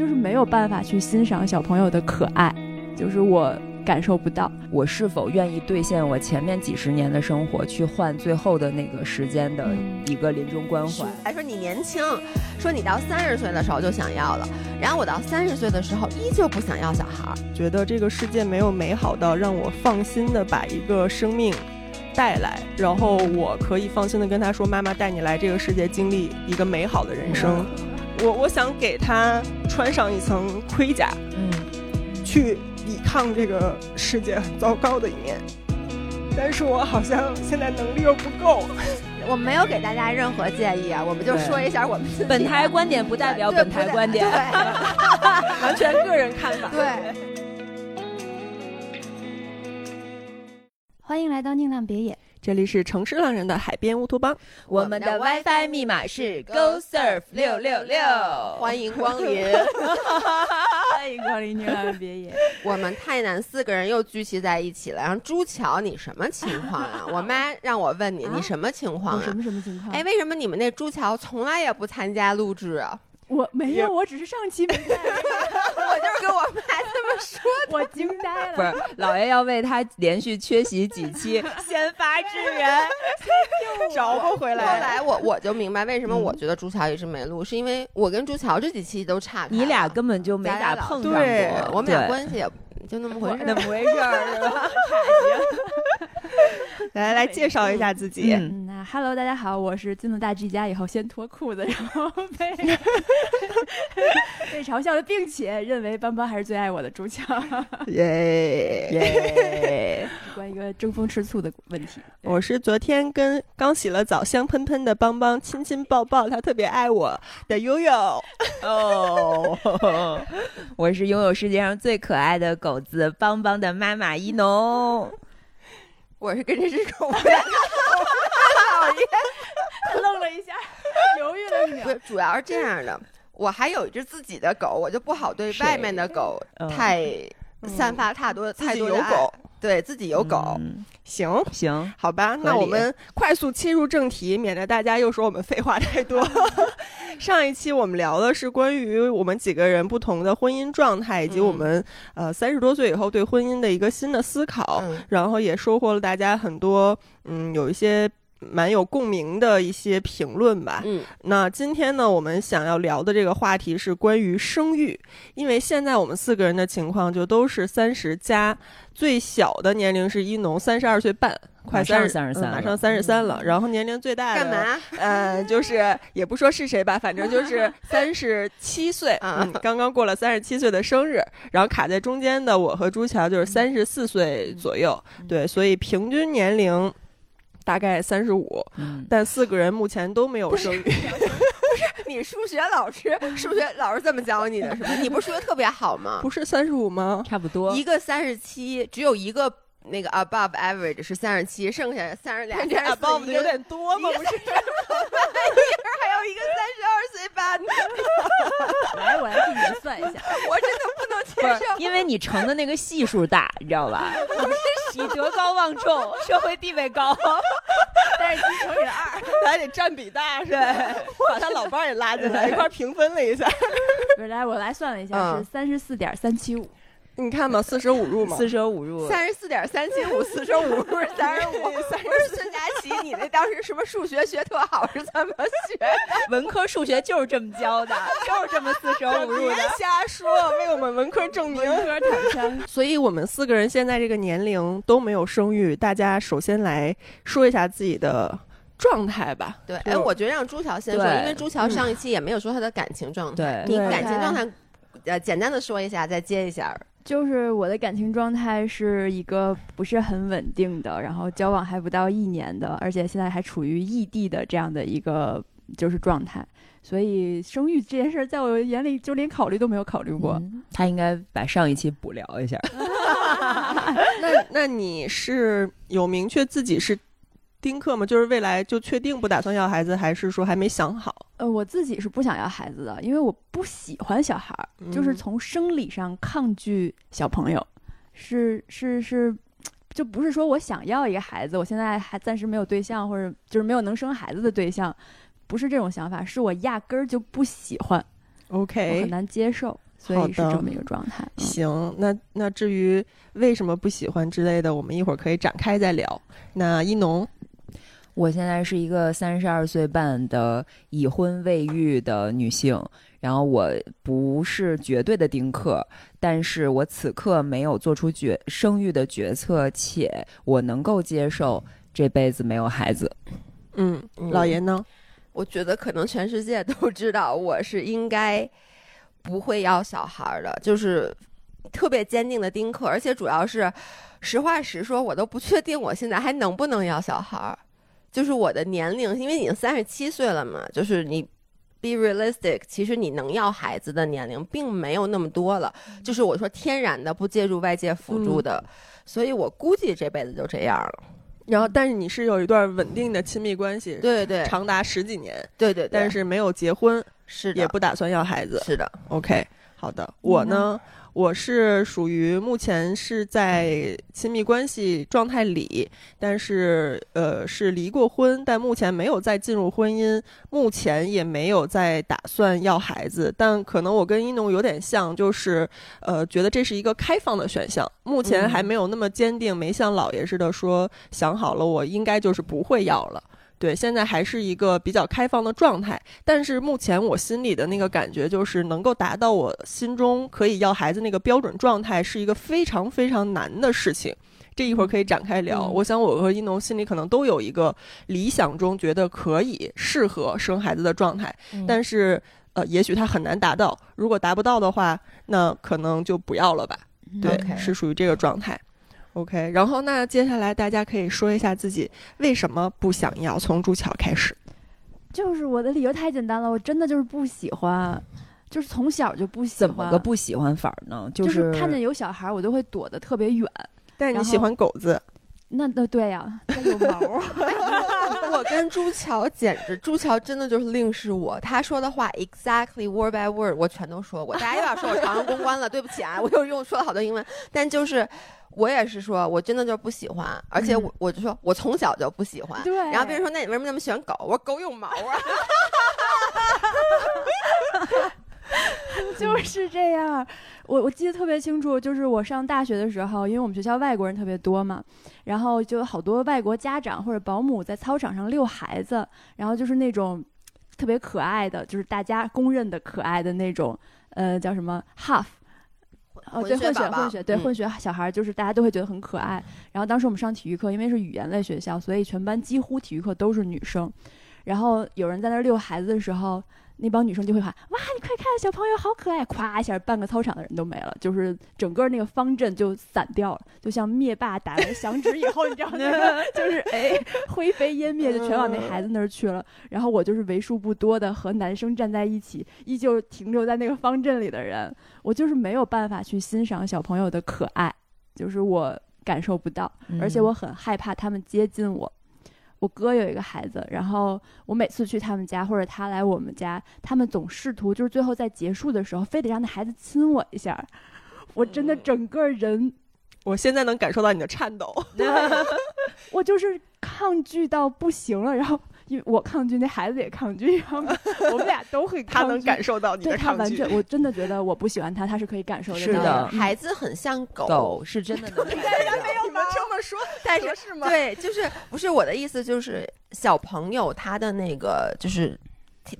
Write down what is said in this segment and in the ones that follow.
就是没有办法去欣赏小朋友的可爱，就是我感受不到。我是否愿意兑现我前面几十年的生活，去换最后的那个时间的一个临终关怀？还说你年轻，说你到三十岁的时候就想要了，然后我到三十岁的时候依旧不想要小孩儿，觉得这个世界没有美好到让我放心的把一个生命带来，然后我可以放心的跟他说：“妈妈带你来这个世界，经历一个美好的人生。”我我想给他穿上一层盔甲，嗯，去抵抗这个世界很糟糕的一面。但是我好像现在能力又不够。我没有给大家任何建议啊，我们就说一下我们自己。本台观点不代表本台观点，完全个人看法。对。欢迎来到宁浪别野。这里是城市浪人的海边乌托邦，我们的 WiFi 密码是 GoSurf 六六六，欢迎光临，欢迎光临宁浪别野。我们泰南四个人又聚集在一起了。然后朱桥，你什么情况啊？我妈让我问你，你什么情况啊？什么什么情况？哎，为什么你们那朱桥从来也不参加录制啊？我没有，我只是上期没在。我就是跟我妈这么说，我惊呆了。不是，老爷要为他连续缺席几期先发制人，找不回来。后来我我就明白为什么我觉得朱乔一直没录，是因为我跟朱乔这几期都差，你俩根本就没咋碰上过，我们俩关系也就那么回事，那么回事儿是吧？来来介绍一下自己。嗯，那 Hello，大家好，我是进了大 G 家以后先脱裤子，然后被 被嘲笑了，并且认为邦邦还是最爱我的朱乔。耶耶！关于一个争风吃醋的问题，我是昨天跟刚洗了澡香喷喷的邦邦亲亲抱抱，他特别爱我的悠悠。哦，我是拥有世界上最可爱的狗子邦邦的妈妈一农。我是跟这只狗，讨厌，愣了一下，犹豫了一秒。不，主要是这样的，我还有一只自己的狗，我就不好对外面的狗太散发太多太多有狗。对自己有狗，行行，好吧，那我们快速切入正题，免得大家又说我们废话太多。上一期我们聊的是关于我们几个人不同的婚姻状态，以及我们呃三十多岁以后对婚姻的一个新的思考，然后也收获了大家很多嗯有一些。蛮有共鸣的一些评论吧。嗯，那今天呢，我们想要聊的这个话题是关于生育，因为现在我们四个人的情况就都是三十加，最小的年龄是一农三十二岁半，快三十三十三，马上三十三了。然后年龄最大的干嘛？呃，就是也不说是谁吧，反正就是 三十七岁，嗯，刚刚过了三十七岁的生日。然后卡在中间的我和朱乔就是三十四岁左右，对，所以平均年龄。大概三十五，但四个人目前都没有生育。不是你数学老师，数学老师这么教你的，是吗？你不是数学特别好吗？不是三十五吗？差不多，一个三十七，只有一个那个 above average 是三十七，剩下三十俩。这 above 有点多吗？不是，还有一个三十二岁半的。来，我来替你们算一下，我真的不能接受，因为你乘的那个系数大，你知道吧？你德高望重，社会地位高，但是你乘以二，还得占比大，是吧？把他老伴也拉进来，一块平分了一下。不是，来，我来算了一下，是三十四点三七五。你看嘛，四舍五入嘛，四舍五入，三十四点三七五，四舍五入是三十五。不是孙佳琪，你那当时什么数学学特好是怎么学的？文科数学就是这么教的，就是这么四舍五入的。别瞎说，为我们文科证明。文科。所以我们四个人现在这个年龄都没有生育，大家首先来说一下自己的状态吧。对，哎，我觉得让朱乔先说，因为朱乔上一期也没有说他的感情状态。对，你感情状态，呃，简单的说一下，再接一下。就是我的感情状态是一个不是很稳定的，然后交往还不到一年的，而且现在还处于异地的这样的一个就是状态，所以生育这件事在我眼里就连考虑都没有考虑过。他应该把上一期补聊一下。那那你是有明确自己是？丁克吗？就是未来就确定不打算要孩子，还是说还没想好？呃，我自己是不想要孩子的，因为我不喜欢小孩儿，就是从生理上抗拒小朋友，是是是，就不是说我想要一个孩子，我现在还暂时没有对象，或者就是没有能生孩子的对象，不是这种想法，是我压根儿就不喜欢。OK，很难接受。所以是这么一个状态。行，那那至于为什么不喜欢之类的，我们一会儿可以展开再聊。那一农，我现在是一个三十二岁半的已婚未育的女性，然后我不是绝对的丁克，但是我此刻没有做出决生育的决策，且我能够接受这辈子没有孩子。嗯，老爷呢？我觉得可能全世界都知道我是应该不会要小孩的，就是特别坚定的丁克，而且主要是实话实说，我都不确定我现在还能不能要小孩。就是我的年龄，因为已经三十七岁了嘛，就是你 be realistic，其实你能要孩子的年龄并没有那么多了。就是我说天然的不借助外界辅助的，所以我估计这辈子就这样了。然后，但是你是有一段稳定的亲密关系，对对，长达十几年，对对，但是没有结婚，是也不打算要孩子，是的。OK，好的，我呢？我是属于目前是在亲密关系状态里，但是呃是离过婚，但目前没有再进入婚姻，目前也没有再打算要孩子。但可能我跟一农有点像，就是呃觉得这是一个开放的选项，目前还没有那么坚定，没像老爷似的说想好了，我应该就是不会要了。对，现在还是一个比较开放的状态，但是目前我心里的那个感觉就是能够达到我心中可以要孩子那个标准状态，是一个非常非常难的事情。这一会儿可以展开聊。我想我和一农心里可能都有一个理想中觉得可以适合生孩子的状态，但是呃，也许他很难达到。如果达不到的话，那可能就不要了吧。对，是属于这个状态。OK，然后那接下来大家可以说一下自己为什么不想要从朱桥开始。就是我的理由太简单了，我真的就是不喜欢，就是从小就不喜欢。怎么个不喜欢法呢？就是看见有小孩，我都会躲得特别远。但是你喜欢狗子？那那对呀，它有毛。我跟朱桥简直，朱桥真的就是另是我。他说的话 exactly word by word，我全都说过。大家又要说我长安公关了，对不起啊，我又用说了好多英文，但就是。我也是说，我真的就不喜欢，而且我我就说，我从小就不喜欢。对。然后别人说，那你为什么那么喜欢狗？我说狗有毛啊。就是这样。我我记得特别清楚，就是我上大学的时候，因为我们学校外国人特别多嘛，然后就有好多外国家长或者保姆在操场上遛孩子，然后就是那种特别可爱的，就是大家公认的可爱的那种，呃，叫什么 half。哦，对，混血，混血，对，混血小孩就是大家都会觉得很可爱。然后当时我们上体育课，因为是语言类学校，所以全班几乎体育课都是女生。然后有人在那遛孩子的时候。那帮女生就会喊：“哇，你快看，小朋友好可爱！”咵一下，半个操场的人都没了，就是整个那个方阵就散掉了，就像灭霸打完响指以后，你知道吗？就是 哎，灰飞烟灭，就全往那孩子那儿去了。然后我就是为数不多的和男生站在一起，依旧停留在那个方阵里的人。我就是没有办法去欣赏小朋友的可爱，就是我感受不到，而且我很害怕他们接近我。我哥有一个孩子，然后我每次去他们家或者他来我们家，他们总试图就是最后在结束的时候，非得让那孩子亲我一下，我真的整个人，我现在能感受到你的颤抖，我就是抗拒到不行了，然后。因为我抗拒，那孩子也抗拒，然后我们俩都会。他能感受到你的抗拒。他完全，我真的觉得我不喜欢他，他是可以感受的。是的，孩子很像狗，狗是真的能。人家没有你们这么说，但是是吗？对，就是不是我的意思，就是小朋友他的那个就是。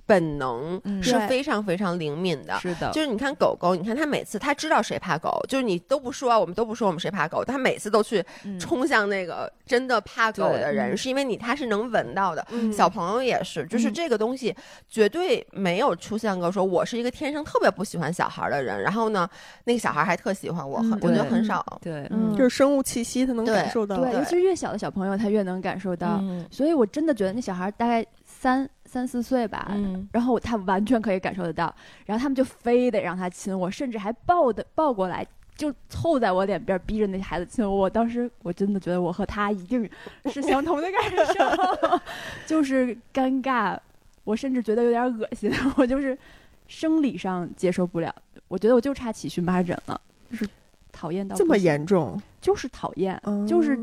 本能是非常非常灵敏的，是的，就是你看狗狗，你看它每次它知道谁怕狗，就是你都不说，我们都不说我们谁怕狗，它每次都去冲向那个真的怕狗的人，是因为你它是能闻到的。小朋友也是，就是这个东西绝对没有出现过说我是一个天生特别不喜欢小孩的人，然后呢，那个小孩还特喜欢我，很我觉得很少。对，就是生物气息他能感受到，对，尤其是越小的小朋友他越能感受到，所以我真的觉得那小孩大概三。三四岁吧，然后他完全可以感受得到，然后他们就非得让他亲我，甚至还抱的抱过来，就凑在我脸边，逼着那孩子亲我。我当时我真的觉得我和他一定是相同的感受，就是尴尬，我甚至觉得有点恶心，我就是生理上接受不了，我觉得我就差起荨麻疹了，就是讨厌到这么严重，就是讨厌，就是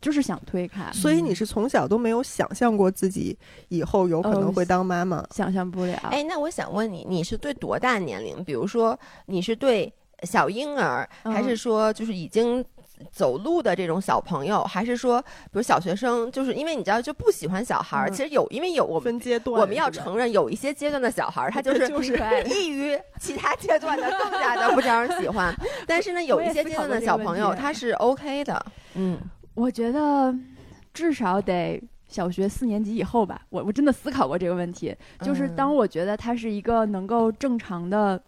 就是想推开，所以你是从小都没有想象过自己以后有可能会当妈妈？想象不了。哎，那我想问你，你是对多大年龄？比如说，你是对小婴儿，还是说就是已经？走路的这种小朋友，还是说，比如小学生，就是因为你知道就不喜欢小孩儿。其实有，因为有我们分阶段，我们要承认有一些阶段的小孩儿，他就 是就是 异于其他阶段的更加的不招人喜欢。但是呢，有一些阶段的小朋友他是 OK 的。嗯，我觉得至少得小学四年级以后吧。我我真的思考过这个问题，就是当我觉得他是一个能够正常的。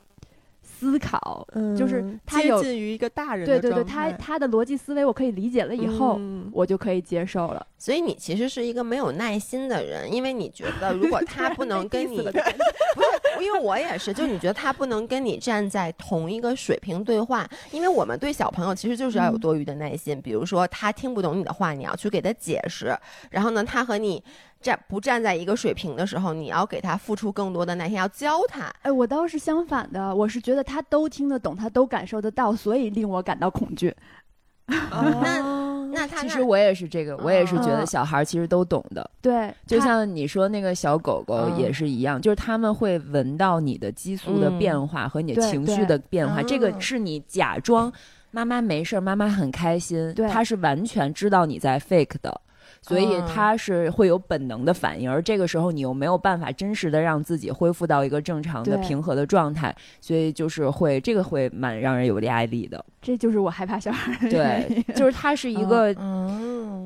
思考，嗯就是他有接近于一个大人。对对对，他他的逻辑思维我可以理解了以后，我就可以接受了。所以你其实是一个没有耐心的人，因为你觉得 如果他不能跟你，不是，因为我也是，就你觉得他不能跟你站在同一个水平对话，因为我们对小朋友其实就是要有多余的耐心。比如说他听不懂你的话，你要去给他解释，然后呢，他和你。站不站在一个水平的时候，你要给他付出更多的耐心，要教他。哎，我倒是相反的，我是觉得他都听得懂，他都感受得到，所以令我感到恐惧。那那他其实我也是这个，我也是觉得小孩其实都懂的。对，就像你说那个小狗狗也是一样，就是他们会闻到你的激素的变化和你的情绪的变化，这个是你假装妈妈没事，妈妈很开心，他是完全知道你在 fake 的。所以他是会有本能的反应，而这个时候你又没有办法真实的让自己恢复到一个正常的平和的状态，所以就是会这个会蛮让人有压力的。这就是我害怕小孩的对，就是他是一个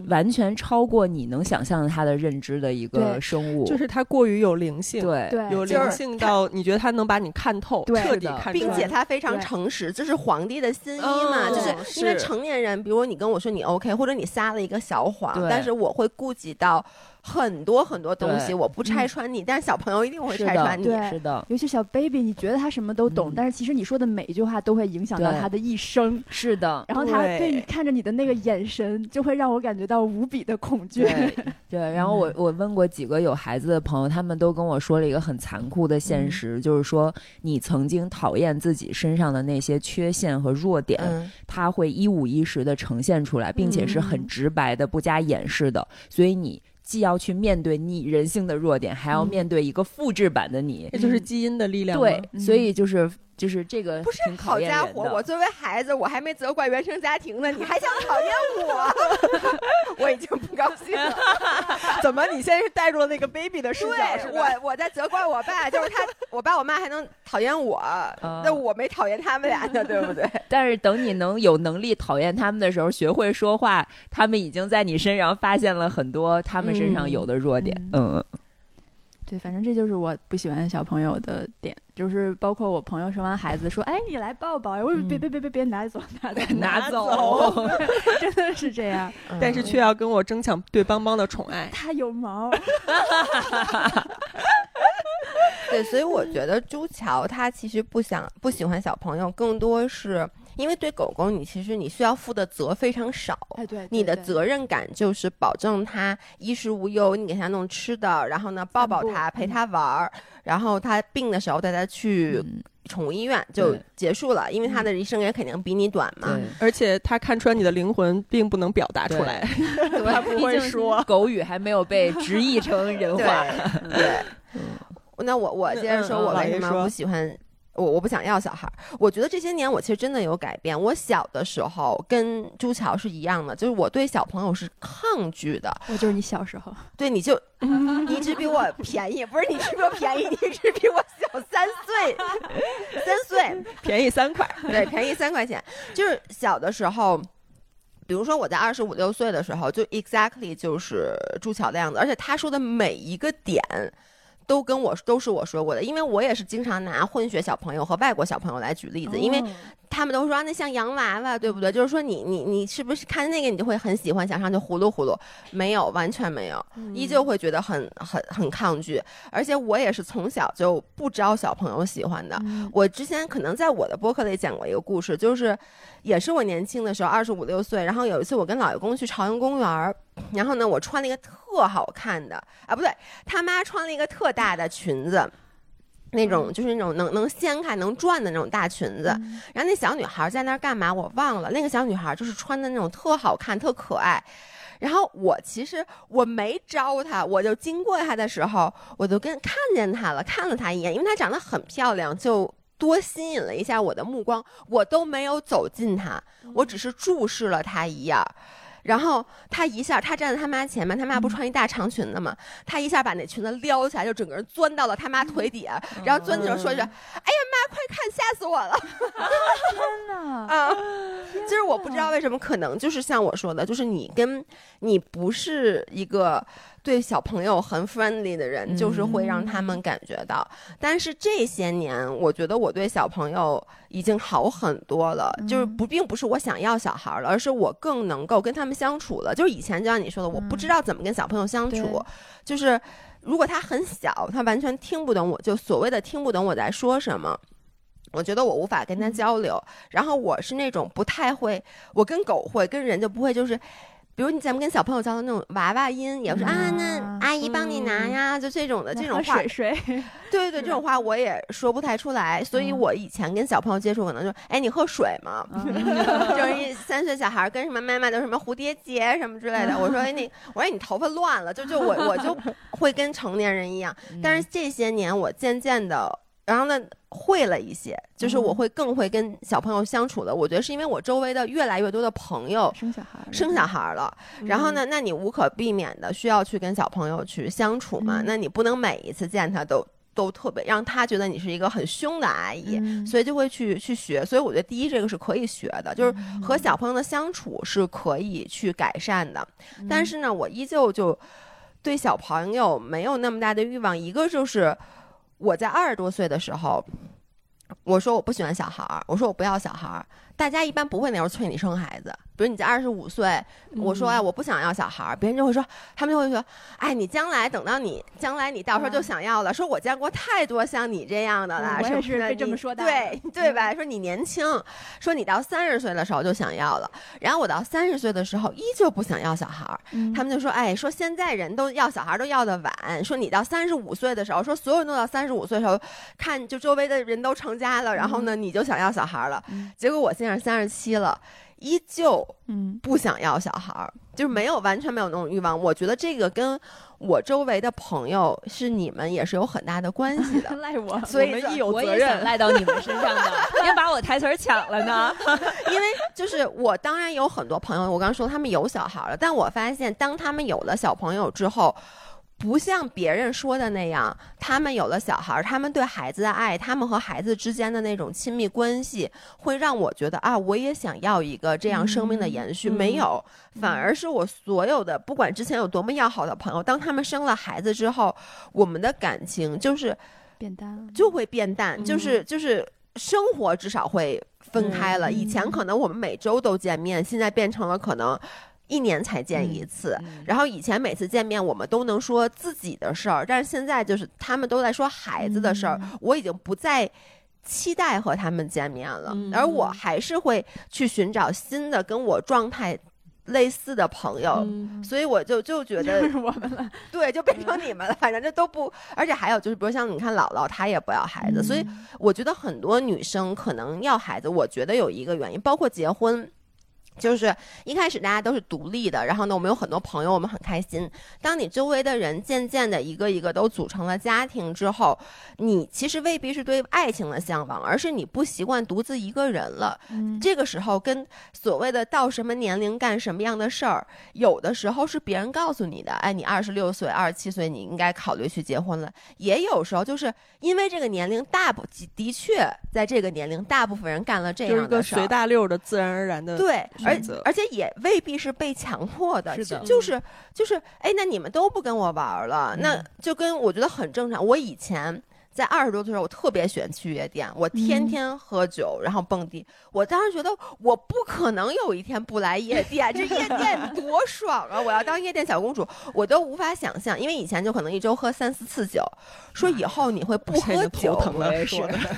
完全超过你能想象他的认知的一个生物，就是他过于有灵性，对，有灵性到你觉得他能把你看透，彻底看透，并且他非常诚实，这是皇帝的新衣嘛，就是因为成年人，比如你跟我说你 OK，或者你撒了一个小谎，但是我。我会顾及到。很多很多东西我不拆穿你，但是小朋友一定会拆穿你。是的，尤其小 baby，你觉得他什么都懂，但是其实你说的每一句话都会影响到他的一生。是的，然后他对你看着你的那个眼神，就会让我感觉到无比的恐惧。对，然后我我问过几个有孩子的朋友，他们都跟我说了一个很残酷的现实，就是说你曾经讨厌自己身上的那些缺陷和弱点，他会一五一十的呈现出来，并且是很直白的、不加掩饰的，所以你。既要去面对你人性的弱点，还要面对一个复制版的你，这就是基因的力量。对，所以就是。就是这个不是好家伙！我作为孩子，我还没责怪原生家庭呢，你还想讨厌我？我已经不高兴了。怎么？你现在是带入了那个 baby 的视角？我我在责怪我爸，就是他，我爸我妈还能讨厌我，那我没讨厌他们俩呢，对不对？但是等你能有能力讨厌他们的时候，学会说话，他们已经在你身上发现了很多他们身上有的弱点。嗯嗯。对，反正这就是我不喜欢小朋友的点，就是包括我朋友生完孩子说：“哎，你来抱抱。”我说：“别别别别别拿走，拿走，拿走。”真的是这样，但是却要跟我争抢对邦邦的宠爱。他有毛。对，所以我觉得朱乔他其实不想不喜欢小朋友，更多是。因为对狗狗，你其实你需要负的责非常少，哎，对，你的责任感就是保证它衣食无忧，你给它弄吃的，然后呢抱抱它，陪它玩儿，然后它病的时候带它去宠物医院就结束了，因为它的一生也肯定比你短嘛。而且它看穿你的灵魂，并不能表达出来，它不会说，狗语还没有被直译成人话。对，那我我接着说，我为什么不喜欢。我我不想要小孩儿，我觉得这些年我其实真的有改变。我小的时候跟朱乔是一样的，就是我对小朋友是抗拒的。我就是你小时候，对，你就你一直比我便宜，不是你一直比我便宜，你一直比我小三岁，三岁便宜三块，对，便宜三块钱。就是小的时候，比如说我在二十五六岁的时候，就 exactly 就是朱乔的样子，而且他说的每一个点。都跟我都是我说过的，因为我也是经常拿混血小朋友和外国小朋友来举例子，因为他们都说那像洋娃娃，对不对？就是说你你你是不是看那个你就会很喜欢，想上去呼噜呼噜？没有，完全没有，依旧会觉得很很很抗拒。而且我也是从小就不招小朋友喜欢的。我之前可能在我的播客里讲过一个故事，就是也是我年轻的时候，二十五六岁，然后有一次我跟老爷公去朝阳公园。然后呢，我穿了一个特好看的啊，不对，他妈穿了一个特大的裙子，那种就是那种能能掀开、能转的那种大裙子。然后那小女孩在那儿干嘛？我忘了。那个小女孩就是穿的那种特好看、特可爱。然后我其实我没招她，我就经过她的时候，我就跟看见她了，看了她一眼，因为她长得很漂亮，就多吸引了一下我的目光，我都没有走近他，我只是注视了他一眼。然后他一下，他站在他妈前面，他妈不穿一大长裙子吗？他一下把那裙子撩起来，就整个人钻到了他妈腿底下，然后钻进去说一句：“哎呀妈，快看，吓死我了！”天哪！啊，就是我不知道为什么，可能就是像我说的，就是你跟你不是一个对小朋友很 friendly 的人，就是会让他们感觉到。但是这些年，我觉得我对小朋友已经好很多了，就是不并不是我想要小孩了，而是我更能够跟他们相处了。就是以前就像你说的，我不知道怎么跟小朋友相处，对就是如果他很小，他完全听不懂我，就所谓的听不懂我在说什么。我觉得我无法跟他交流，然后我是那种不太会，我跟狗会，跟人就不会，就是，比如你咱们跟小朋友交流那种娃娃音，也是啊，那阿姨帮你拿呀，就这种的这种话，水水，对对对，这种话我也说不太出来，所以我以前跟小朋友接触，可能就，哎，你喝水吗？就是一三岁小孩跟什么妈妈的什么蝴蝶结什么之类的，我说哎你，我说你头发乱了，就就我我就会跟成年人一样，但是这些年我渐渐的。然后呢，会了一些，就是我会更会跟小朋友相处的。我觉得是因为我周围的越来越多的朋友生小孩儿，生小孩了，然后呢，那你无可避免的需要去跟小朋友去相处嘛。嗯那你不能每一次见他都都特别让他觉得你是一个很凶的阿姨，嗯所以就会去去学。所以我觉得第一这个是可以学的，就是嗯和小朋友的相处是可以去改善的。嗯但是呢，我依旧就对小朋友没有那么大的欲望。一个就是我在二十多岁的时候，我说我不喜欢小孩儿，我说我不要小孩儿。大家一般不会那时候催你生孩子，比如你在二十五岁，我说哎我不想要小孩儿，别人就会说，他们就会说，哎你将来等到你将来你到时候就想要了，说我见过太多像你这样的了，嗯我也什么的是被这么说的对对吧？说你年轻，说你到三十岁的时候就想要了，然后我到三十岁的时候依旧不想要小孩儿，嗯。他们就说，哎，说现在人都要小孩儿都要的晚，说你到三十五岁的时候，说所有人都到三十五岁的时候，看就周围的人都成家了，然后呢你就想要小孩儿了，嗯。结果我现在三十七了。依旧嗯不想要小孩儿，就是没有完全没有那种欲望。我觉得这个跟我周围的朋友是你们也是有很大的关系的。赖我，所以我们亦有我责任。也想赖到你们身上的，别把我台词儿抢了呢。因为就是我当然有很多朋友，我刚刚说他们有小孩了，但我发现当他们有了小朋友之后。不像别人说的那样，他们有了小孩，他们对孩子的爱，他们和孩子之间的那种亲密关系，会让我觉得啊，我也想要一个这样生命的延续。嗯没有，反而是我所有的，不管之前有多么要好的朋友，当他们生了孩子之后，我们的感情就是变淡了，就会变淡，嗯就是就是生活至少会分开了。嗯以前可能我们每周都见面，现在变成了可能一年才见一次。然后以前每次见面我们都能说自己的事儿，但是现在就是他们都在说孩子的事儿，嗯我已经不再。期待和他们见面了，嗯而我还是会去寻找新的跟我状态类似的朋友，嗯所以我就就觉得 就是我们了，对，就变成你们了。反正这都不，而且还有就是，比如像你看姥姥，她也不要孩子，所以我觉得很多女生可能要孩子，我觉得有一个原因，包括结婚。就是一开始大家都是独立的，然后呢，我们有很多朋友，我们很开心。当你周围的人渐渐的一个一个都组成了家庭之后，你其实未必是对爱情的向往，而是你不习惯独自一个人了。嗯这个时候跟所谓的到什么年龄干什么样的事儿，有的时候是别人告诉你的，哎，你二十六岁、二十七岁，你应该考虑去结婚了。也有时候就是因为这个年龄，大部的确在这个年龄，大部分人干了这就是一个样的事儿。随大溜的自然而然的。对，而选择而且也未必是被强迫的，是的就就是就是，哎，那你们都不跟我玩儿了，那嗯就跟我觉得很正常。我以前在二十多岁的时候，我特别喜欢去夜店，我天嗯天喝酒，然后蹦迪。我当时觉得我不可能有一天不来夜店，这夜店 多爽啊！我要当夜店小公主，我都无法想象，因为以前就可能一周喝三四次酒，说以后你会不喝酒头疼了，我也是。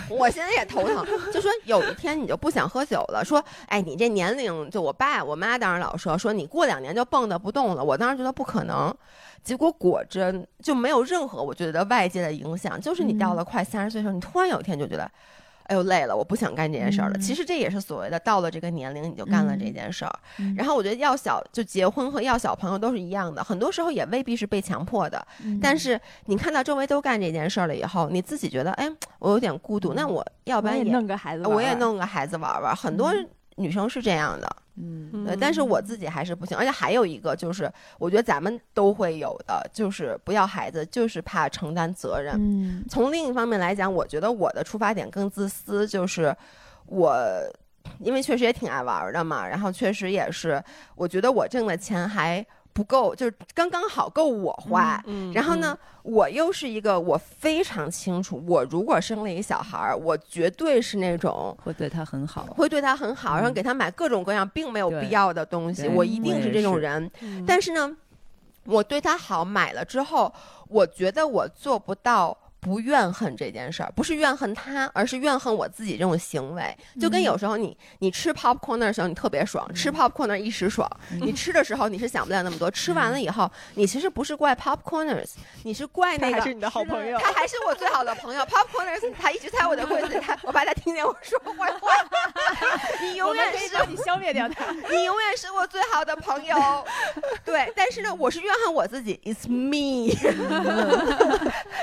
我现在也头疼，就说有一天你就不想喝酒了，说，哎，你这年龄，就我爸我妈当时老说，说你过两年就蹦跶不动了。我当时觉得不可能，结果果真就没有任何我觉得外界的影响，就是你到了快三十岁的时候，你突然有一天就觉得。哎呦累了，我不想干这件事儿了。嗯其实这也是所谓的到了这个年龄你就干了这嗯件事儿。嗯然后我觉得要小就结婚和要小朋友都是一样的，很多时候也未必是被强迫的。嗯但是你看到周围都干这件事儿了以后，你自己觉得哎，我有点孤独，那我要不然也弄个孩子玩玩，我也弄个孩子玩玩。很多嗯女生是这样的。嗯对，但是我自己还是不行，而且还有一个就是，我觉得咱们都会有的，就是不要孩子，就是怕承担责任。嗯从另一方面来讲，我觉得我的出发点更自私，就是我。因为确实也挺爱玩的嘛，然后确实也是，我觉得我挣的钱还不够，就是刚刚好够我花。嗯然后呢，我又是一个我非常清楚，我如果生了一个小孩儿，我绝对是那种会对他很好。会对他很好，然后给他买各种各样并没有必要的东西，我一定是这种人。嗯但是呢，我对他好买了之后，我觉得我做不到。不怨恨这件事儿，不是怨恨他，而是怨恨我自己这种行为。就跟有时候你你吃 popcorn 的时候，你特别爽，吃 popcorn 一时爽。你吃的时候你是想不了那么多，吃完了以后，你其实不是怪 popcorners，你是怪那个他还是你的好朋友。他还是我最好的朋友，Popcorners，他一直在我的柜子里，他我怕他听见我说坏话，你永远是你消灭掉他。你永远是我最好的朋友。对，但是呢，我是怨恨我自己，It's me。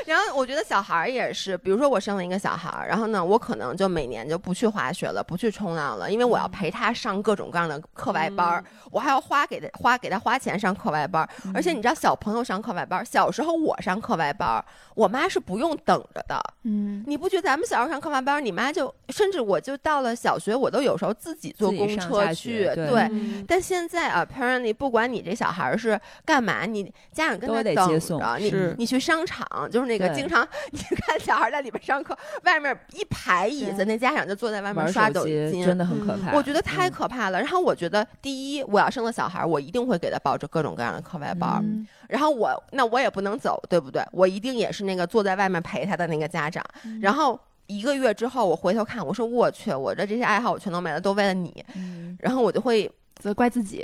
然后我觉得小孩儿也是，比如说我生了一个小孩儿，然后呢，我可能就每年就不去滑雪了，不去冲浪了，因为我要陪他上各种各样的课外班儿，我还要花给他花给他花钱上课外班儿。而且你知道，小朋友上课外班儿，小时候我上课外班儿，我妈是不用等着的。嗯你不觉得咱们小时候上课外班儿，你妈就甚至我就到了小学，我都有时候自己坐公车去，对对。嗯但现在 apparently 不管你这小孩儿是干嘛，你家长跟都他等得接送着，你你去商场，就是那个经常你看小孩在里边上课，外面一排椅子，那家长就坐在外面刷抖音，真的很可嗯怕。我觉得太嗯可怕了。然后我觉得，第一，我要生了小孩，我一定会给他报着各种各样的课外班。嗯然后我那我也不能走，对不对？我一定也是那个坐在外面陪他的那个家长。然后一个月之后，我回头看，我说我去，我的这些爱好我全都没了，都为了你。嗯然后我就会责怪自己。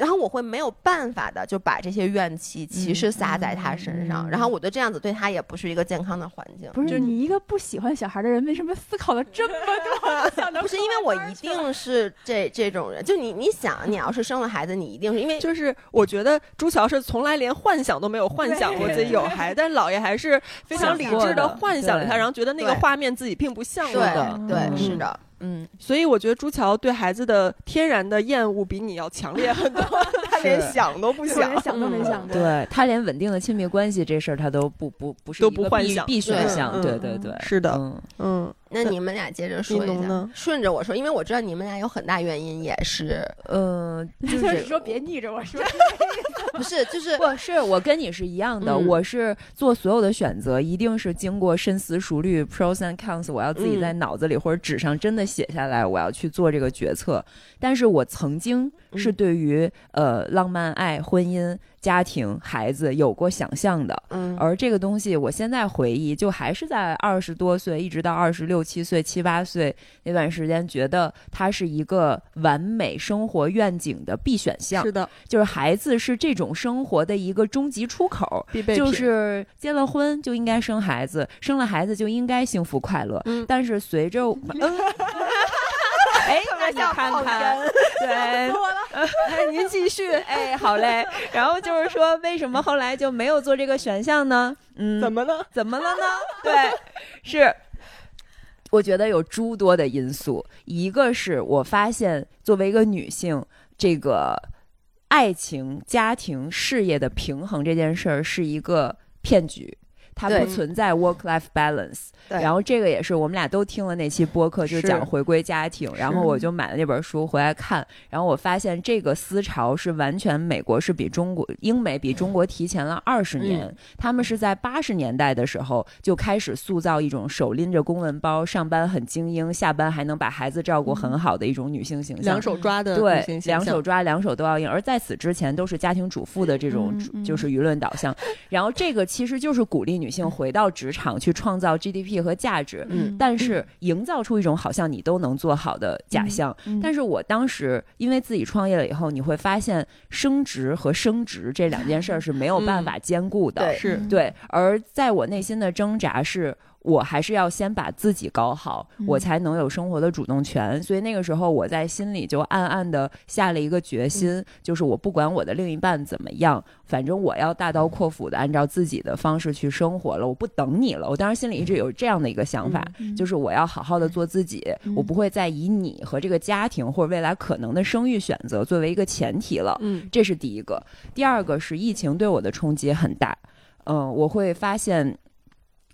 然后我会没有办法的就把这些怨气、其实撒在他身上，嗯然后我觉得这样子对他也不是一个健康的环境。不是你一个不喜欢小孩的人，为什么思考了这么多？不是因为我一定是这这种人，就你你想，你要是生了孩子，你一定是因为 就是我觉得朱乔是从来连幻想都没有幻想过自己有孩子，但姥爷还是非常理智的幻想了他，对然后觉得那个画面自己并不像的。对嗯是的，嗯，所以我觉得朱桥对孩子的天然的厌恶比你要强烈很多，他连想都不我想连。想都没想过。对他连稳定的亲密关系这事儿他都不不不是都不幻想。必选项，对对对，是的，嗯，嗯，那你们俩接着说一下呢，顺着我说，因为我知道你们俩有很大原因也是呃，就 就是是说别逆着我说，不是就是不是我跟你是一样的，嗯我是做所有的选择一定是经过深思熟虑，pros and cons，我要自己在脑子里或者纸上真的写下来，我要去做这个决策。但是我曾经是嗯对于、呃浪漫爱、婚姻、家庭、孩子有过想象的，嗯。而这个东西，我现在回忆，就还是在二十多岁，一直到二十六七岁、七八岁那段时间，觉得它是一个完美生活愿景的必选项。是。的，就是孩子是这种生活的一个终极出口，必备品。就是结了婚就应该生孩子，生了孩子就应该幸福快乐。嗯。但是随着，嗯，哎，那你看看，对，哎，您继续，哎，好嘞。然后就是说，为什么后来就没有做这个选项呢？嗯，怎么了？怎么了呢？对，是。我觉得有诸多的因素，一个是我发现作为一个女性，这个爱情、家庭、事业的平衡这件事儿是一个骗局，它不存在 work-life balance。对然后这个也是我们俩都听了那期播客，就是是讲回归家庭。然后我就买了那本书回来看，然后我发现这个思潮是完全美国是比中国、英美比中国提前了二十年。嗯他们是在八十年代的时候就开始塑造一种手拎着公文包、上班很精英、下班还能把孩子照顾很好的一种女性形象。两手抓的对两手抓，两手都要硬。而在此之前，都是家庭主妇的这种就是舆论导向。然后这个其实就是鼓励女性回到职场去创造 GDP 和价值，嗯但是营造出一种好像你都能做好的假象。嗯但是我当时因为自己创业了以后，你会发现升职和升职这两件事儿是没有办法兼顾的。对是对，而在我内心的挣扎是，我还是要先把自己搞好，嗯我才能有生活的主动权。所以那个时候，我在心里就暗暗的下了一个决心，就是我不管我的另一半怎么样，反正我要大刀阔斧的按照自己的方式去生活了，我不等你了。我当时心里一直有这样的一个想法，嗯就是我要好好的做自己，嗯我不会再以你和这个家庭或者未来可能的生育选择作为一个前提了。嗯这是第一个。第二个是疫情对我的冲击很大，嗯、我会发现。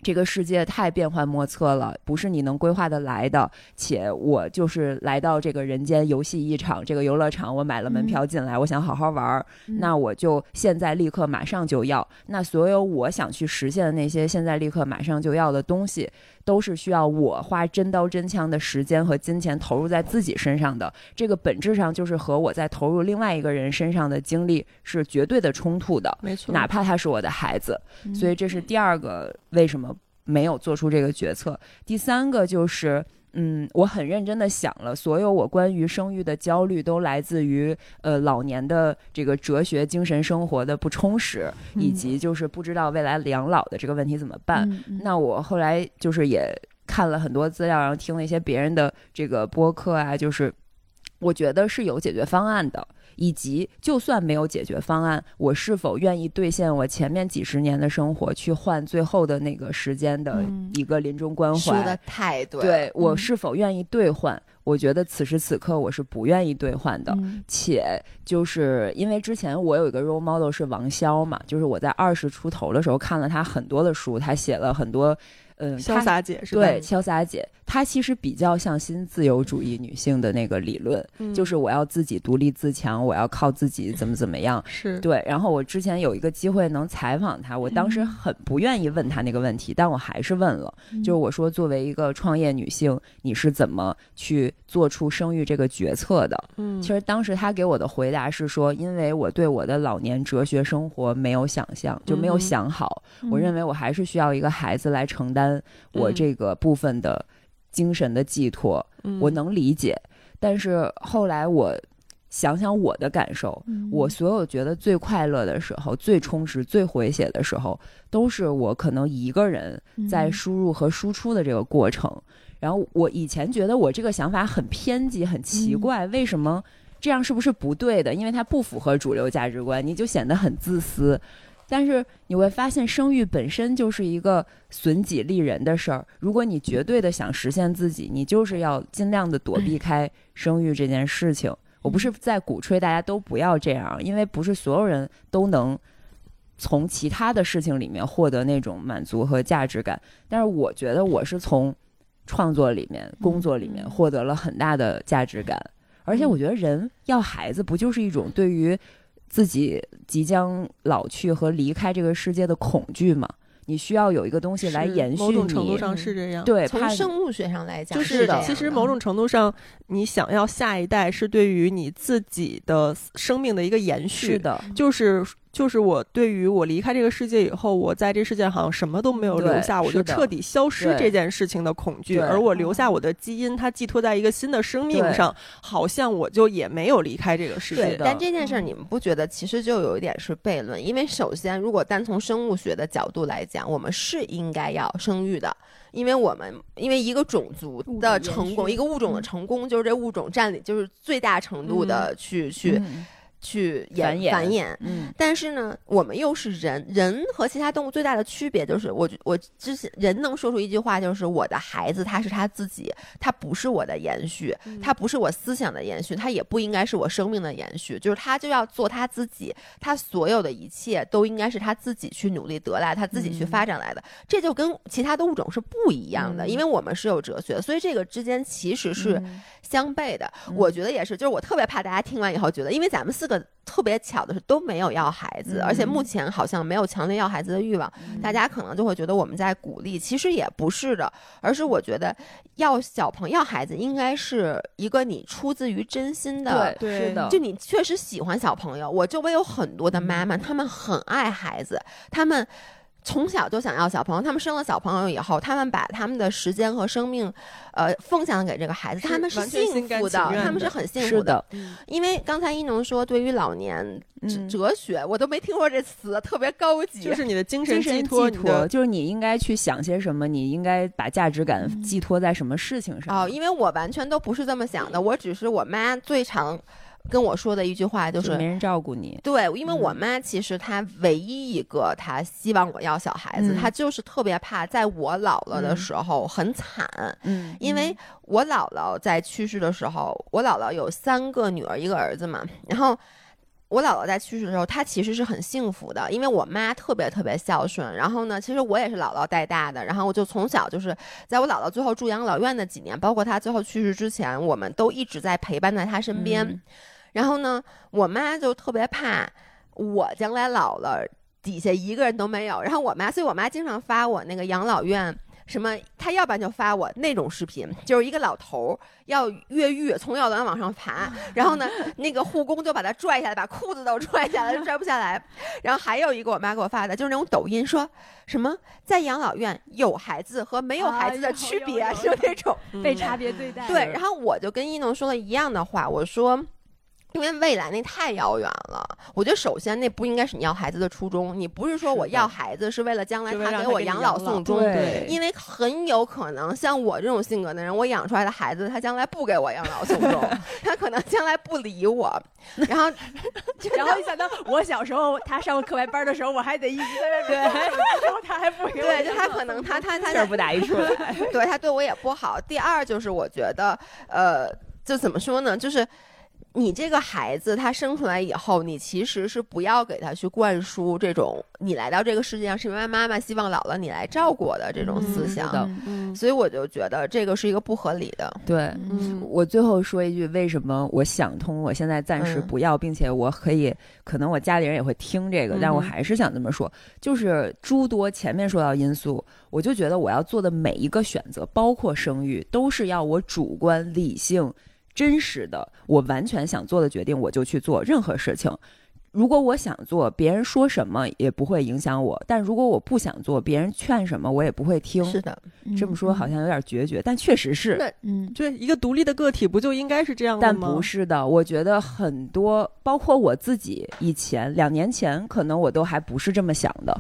这个世界太变幻莫测了，不是你能规划的来的。且我就是来到这个人间游戏一场，这个游乐场我买了门票进来，我想好好玩儿，嗯那我就现在立刻马上就要。那所有我想去实现的那些现在立刻马上就要的东西，都是需要我花真刀真枪的时间和金钱投入在自己身上的。这个本质上就是和我在投入另外一个人身上的精力是绝对的冲突的，没错，哪怕他是我的孩子。嗯所以这是第二个为什么没有做出这个决策。第三个就是。嗯，我很认真的想了，所有我关于生育的焦虑都来自于呃老年的这个哲学精神生活的不充实，以嗯及就是不知道未来养老的这个问题怎么办。那我后来就是也看了很多资料，然后听了一些别人的这个播客啊，就是我觉得是有解决方案的，以及就算没有解决方案，我是否愿意兑现我前面几十年的生活，去换最后的那个时间的嗯一个临终关说的怀？太对，对我嗯是否愿意兑换？我觉得此时此刻我是不愿意兑换的。嗯且就是因为之前我有一个 role model 是王潇嘛，就是我在二十出头的时候看了他很多的书，他写了很多，嗯，潇洒姐是吧？对，潇洒姐，她其实比较像新自由主义女性的那个理论，嗯就是我要自己独立自强，我要靠自己怎么怎么样。是对，然后我之前有一个机会能采访她，我当时嗯很不愿意问她那个问题，但我还是问了。嗯就是我说，作为一个创业女性，你是怎么去做出生育这个决策的？嗯，其实当时她给我的回答是说，因为我对我的老年哲学生活没有想象，就没有嗯想好，我认为为我还是需要一个孩子来承担我嗯这个部分的精神的寄托，嗯我能理解。但是后来我想想我的感受，嗯我所有觉得最快乐的时候、最充实、最回血的时候，都是我可能一个人嗯在输入和输出的这个过程。然后我以前觉得我这个想法很偏激、很奇嗯怪，为什么这样是不是不对的？因为它不符合主流价值观，你就显得很自私。但是你会发现，生育本身就是一个损己利人的事儿。如果你绝对的想实现自己，你就是要尽量的躲避开生育这件事情。我不是在鼓吹大家都不要这样，因为不是所有人都能从其他的事情里面获得那种满足和价值感。但是我觉得我是从创作里面、工作里面嗯获得了很大的价值感。而且我觉得人要孩子，不就是一种对于自己即将老去和离开这个世界的恐惧嘛？你需要有一个东西来延续某种程度你，上是这样。对，从生物学上来讲就是其实某种程度上，你想要下一代是对于你自己的生命的一个延续。是的，就是就是我对于我离开这个世界以后，我在这世界好像什么都没有留下，我就彻底消失这件事情的恐惧，而我留下我的基因，它寄托在一个新的生命上，好像我就也没有离开这个世界。对但这件事儿你们不觉得其实就有一点是悖论？因为首先，如果单从生物学的角度来讲，我们是应该要生育的，因为我们因为一个种族的成功，一个物种的嗯成功就是这物种占领，就是最大程度的去去嗯去繁衍衍繁衍。嗯，但是呢，我们又是人，人和其他动物最大的区别就是我，我之前人能说出一句话，就是我的孩子他是他自己，他不是我的延续，他不是我思想的延续，他也不应该是我生命的延续，就是他就要做他自己，他所有的一切都应该是他自己去努力得来，他自己去嗯发展来的，这就跟其他的物种是不一样的，嗯。因为我们是有哲学，所以这个之间其实是嗯。相悖的。嗯。我觉得也是，就是我特别怕大家听完以后觉得，因为咱们四个特别巧的是都没有要孩子，嗯而且目前好像没有强烈要孩子的欲望，大家可能就会觉得我们在鼓励，其实也不是的，而是我觉得要小朋友要孩子应该是一个你出自于真心的。对，是的，就你确实喜欢小朋友，我周围有很多的妈嗯。妈，他们很爱孩子，他们从小就想要小朋友，他们生了小朋友以后，他们把他们的时间和生命，呃，奉献给这个孩子，他们是幸福甘情愿他们是很幸福是的，因为刚才一农说，对于老年哲嗯。哲学，我都没听过这词，特别高级。就是你的精神寄托，寄托。就是你应该去想些什么，你应该把价值感嗯。寄托在什么事情上。哦，因为我完全都不是这么想的，我只是我妈最常跟我说的一句话就，就是没人照顾你，对，因为我嗯妈其实她唯一一个她希望我要小孩子，嗯她就是特别怕在我老了的嗯时候很惨，嗯因为我姥姥在去世的时候，我姥姥有三个女儿一个儿子嘛，然后。我姥姥在去世的时候，她其实是很幸福的，因为我妈特别特别孝顺。然后呢，其实我也是姥姥带大的，然后我就从小就是在我姥姥最后住养老院的几年，包括她最后去世之前，我们都一直在陪伴在她身边。嗯然后呢，我妈就特别怕我将来老了底下一个人都没有。然后我妈，所以我妈经常发我那个养老院。什么？她要不然就发我那种视频，就是一个老头儿要越狱，从摇篮往上爬，然后呢，那个护工就把他拽下来，把裤子都拽下来，拽不下来。然后还有一个我妈给我发的，就是那种抖音，说什么在养老院有孩子和没有孩子的区别，啊有有就那种。被差别对待。对，然后我就跟一农说了一样的话，我说。因为未来那太遥远了，我觉得首先那不应该是你要孩子的初衷，你不是说我要孩子是为了将来他给我养老送终，对因为很有可能像我这种性格的人，我养出来的孩子他将来不给我养老送终，他可能将来不理我，然后 然后一想到我小时候，他上课外班的时候，我还得一直在外面然后他还不给我对，就他可能他他他事儿不打一处来。对他对我也不好。第二就是我觉得，呃，就怎么说呢，就是。你这个孩子他生出来以后，你其实是不要给他去灌输这种你来到这个世界上是因为妈妈希望老了你来照顾我的这种思想，的。嗯所以我就觉得这个是一个不合理的。对，嗯。我最后说一句，为什么我想通，我现在暂时嗯。不要，并且我可以，可能我家里人也会听这个，但我还是想这么说，就是诸多前面说到因素，我就觉得我要做的每一个选择，包括生育，都是要我主观理性。真实的，我完全想做的决定，我就去做任何事情。如果我想做，别人说什么也不会影响我；但如果我不想做，别人劝什么我也不会听。是的，这么说好像有点决绝，但确实是。那嗯，对一个独立的个体，不就应该是这样的但？不是的，我觉得很多，包括我自己，以前两年前可能我都还不是这么想的，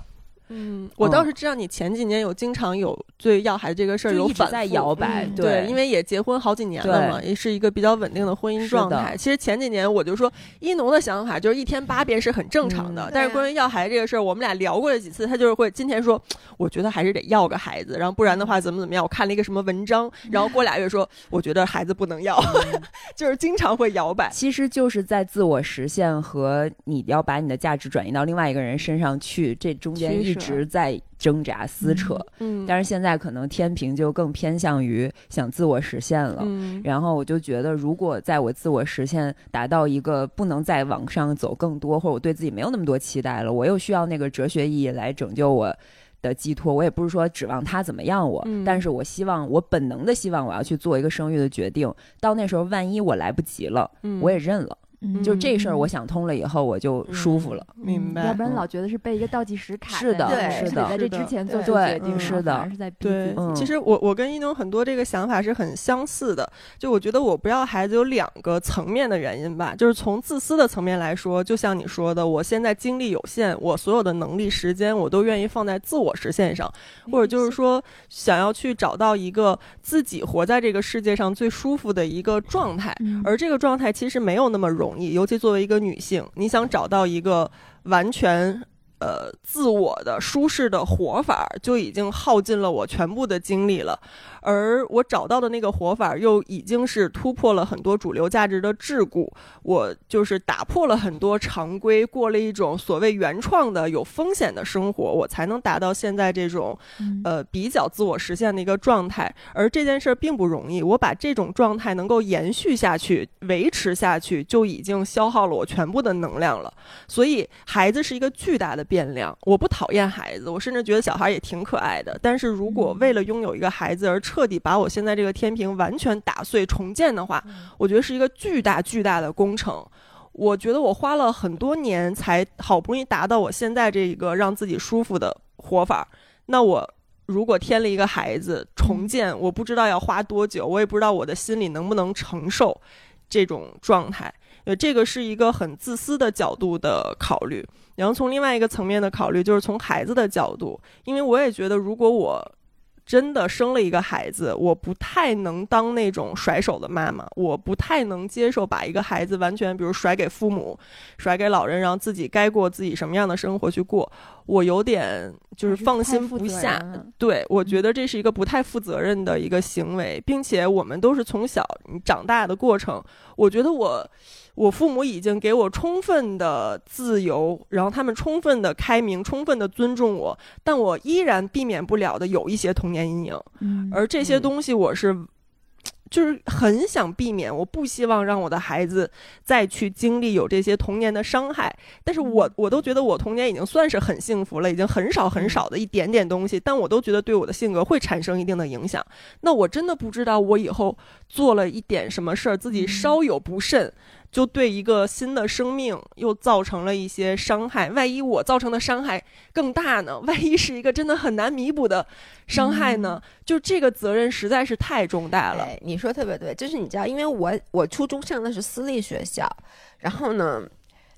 嗯，我倒是知道你前几年有经常有对要孩子这个事儿有反复在摇摆。嗯对，因为也结婚好几年了嘛，也是一个比较稳定的婚姻状态。其实前几年我就说，一农的想法就是一天八遍是很正常的，但是关于要孩子这个事儿，我们俩聊过了几次，他就是会今天说，我觉得还是得要个孩子，然后不然的话怎么怎么样。我看了一个什么文章，然后过俩月说，我觉得孩子不能要，就是经常会摇摆。其实就是在自我实现和你要把你的价值转移到另外一个人身上去，这中间一直在挣扎撕扯。嗯，但是现在可能天平就更偏向于想自我实现了。嗯，然后我就觉得，如果在我自我实现达到一个不能再往上走更多，或者我对自己没有那么多期待了，我又需要那个哲学意义来拯救我的寄托。我也不是说指望他怎么样我，嗯但是我希望我本能的希望我要去做一个生育的决定。到那时候，万一我来不及了，嗯我也认了。嗯。就这事儿，我想通了以后，我就舒服了。明白要不然嗯。老觉得是被一个倒计时卡是的在那儿是是的在这之前做出决定是的是在逼对自己。嗯。其实我我跟一农很多这个想法是很相似的，就我觉得我不要孩子有两个层面的原因吧，就是从自私的层面来说，就像你说的，我现在精力有限，我所有的能力、时间我都愿意放在自我实现上，或者就是说想要去找到一个自己活在这个世界上最舒服的一个状态，嗯。而这个状态其实没有那么容易，尤其作为一个女性，你想找到一个完全呃自我的舒适的活法，就已经耗尽了我全部的精力了。而我找到的那个活法，又已经是突破了很多主流价值的桎梏，我就是打破了很多常规，过了一种所谓原创的有风险的生活，我才能达到现在这种嗯呃比较自我实现的一个状态，而这件事儿并不容易。我把这种状态能够延续下去、维持下去，就已经消耗了我全部的能量了。所以，孩子是一个巨大的变量。我不讨厌孩子，我甚至觉得小孩也挺可爱的。但是如果为了拥有一个孩子而彻底把我现在这个天平完全打碎重建的话，我觉得是一个巨大巨大的工程。我觉得我花了很多年才好不容易达到我现在这一个让自己舒服的活法，那我如果添了一个孩子重建，我不知道要花多久，我也不知道我的心里能不能承受这种状态。呃，这个是一个很自私的角度的考虑。然后从另外一个层面的考虑，就是从孩子的角度，因为我也觉得，如果我真的生了一个孩子，我不太能当那种甩手的妈妈，我不太能接受把一个孩子完全，比如甩给父母，甩给老人，让自己该过自己什么样的生活去过，我有点就是放心不下。对，我觉得这是一个不太负责任的一个行为，并且我们都是从小长大的过程，我觉得我。我父母已经给我充分的自由，然后他们充分的开明，充分的尊重我，但我依然避免不了的有一些童年阴影，而这些东西我是，就是很想避免，我不希望让我的孩子再去经历有这些童年的伤害，但是我我都觉得我童年已经算是很幸福了，已经很少很少的一点点东西，但我都觉得对我的性格会产生一定的影响，那我真的不知道我以后做了一点什么事儿，自己稍有不慎。就对一个新的生命又造成了一些伤害，万一我造成的伤害更大呢？万一是一个真的很难弥补的伤害呢？就这个责任实在是太重大了。你说特别对，就是你知道，因为我我初中上的是私立学校，然后呢，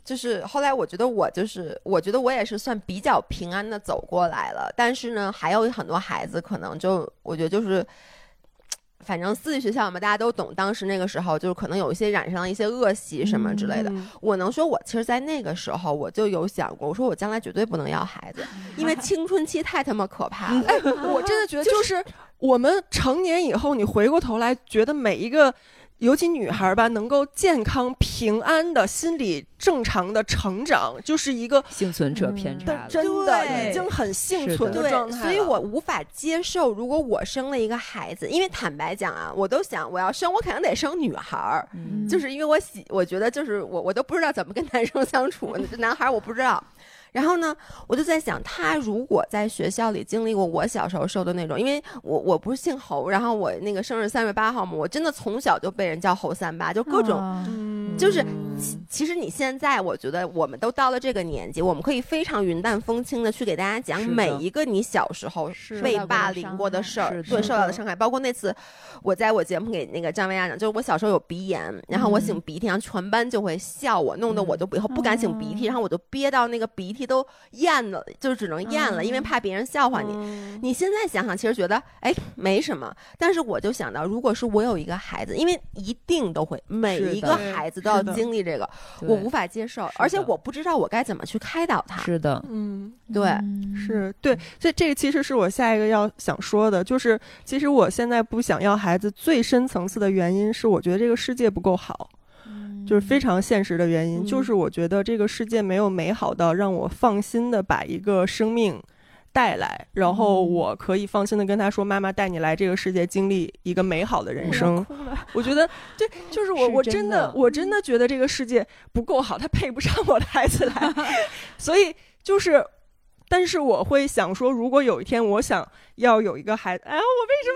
就是后来我觉得我就是我觉得我也是算比较平安的走过来了，但是呢，还有很多孩子可能就我觉得就是。反正私立学校嘛，大家都懂。当时那个时候，就是可能有一些染上了一些恶习什么之类的。我能说，我其实，在那个时候，我就有想过，我说我将来绝对不能要孩子，因为青春期太他妈可怕了。我真的觉得，就是我们成年以后，你回过头来，觉得每一个。尤其女孩吧，能够健康平安的心理正常的成长，就是一个幸存者偏差，真的已经很幸存的状态。所以我无法接受，如果我生了一个孩子，因为坦白讲啊，我都想我要生，我肯定得生女孩儿，就是因为我喜，我觉得就是我我都不知道怎么跟男生相处，这 男孩我不知道。然后呢，我就在想，他如果在学校里经历过我小时候受的那种，因为我我不是姓侯，然后我那个生日三月八号嘛，我真的从小就被人叫侯三八，就各种，就是。其实你现在，我觉得我们都到了这个年纪，我们可以非常云淡风轻的去给大家讲每一个你小时候被霸凌过的事儿，对受到的伤害，包括那次我在我节目给那个张薇娅讲，就是我小时候有鼻炎，然后我擤鼻涕，然后全班就会笑我，弄得我都以后不敢擤鼻涕，然后我就憋到那个鼻涕都咽了，就只能咽了，因为怕别人笑话你。你现在想想，其实觉得哎没什么，但是我就想到，如果是我有一个孩子，因为一定都会每一个孩子都要经历。这个我无法接受，而且我不知道我该怎么去开导他。是的，嗯，对，是。对，所以这个其实是我下一个要想说的，就是其实我现在不想要孩子最深层次的原因是，我觉得这个世界不够好，就是非常现实的原因，就是我觉得这个世界没有美好到让我放心的把一个生命。带来，然后我可以放心的跟他说：“妈妈带你来这个世界，经历一个美好的人生。”我觉得，对，就是我，我真的，我真的觉得这个世界不够好，他配不上我的孩子来。所以，就是，但是我会想说，如果有一天我想要有一个孩子，哎，我为什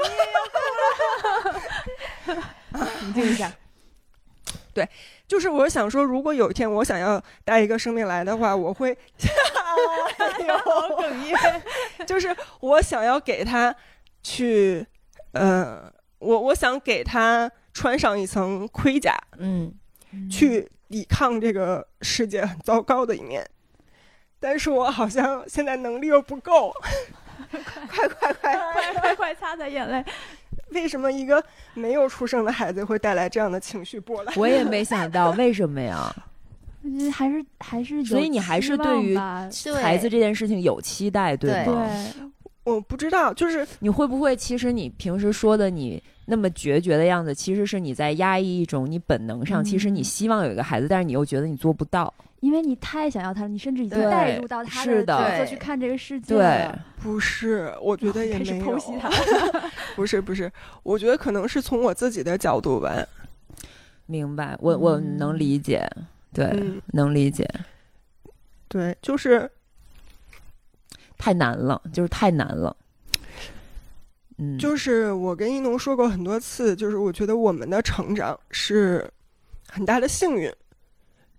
么？冷 静一下。对，就是我想说，如果有一天我想要带一个生命来的话，我会。好哽咽，就是我想要给他去，呃，我我想给他穿上一层盔甲，嗯，去抵抗这个世界很糟糕的一面，但是我好像现在能力又不够，快快快快快快擦擦眼泪！为什么一个没有出生的孩子会带来这样的情绪波澜？我也没想到，为什么呀？还是还是，所以你还是对于孩子这件事情有期待，对吗？对，我不知道，就是你会不会，其实你平时说的你那么决绝的样子，其实是你在压抑一种你本能上，其实你希望有一个孩子，但是你又觉得你做不到，因为你太想要他了，你甚至已经带入到他的角色去看这个世界。对，不是，我觉得也没有。剖析他，不是不是，我觉得可能是从我自己的角度吧。明白，我我能理解。对，能理解。对，就是太难了，就是太难了。嗯，就是我跟一农说过很多次，就是我觉得我们的成长是很大的幸运，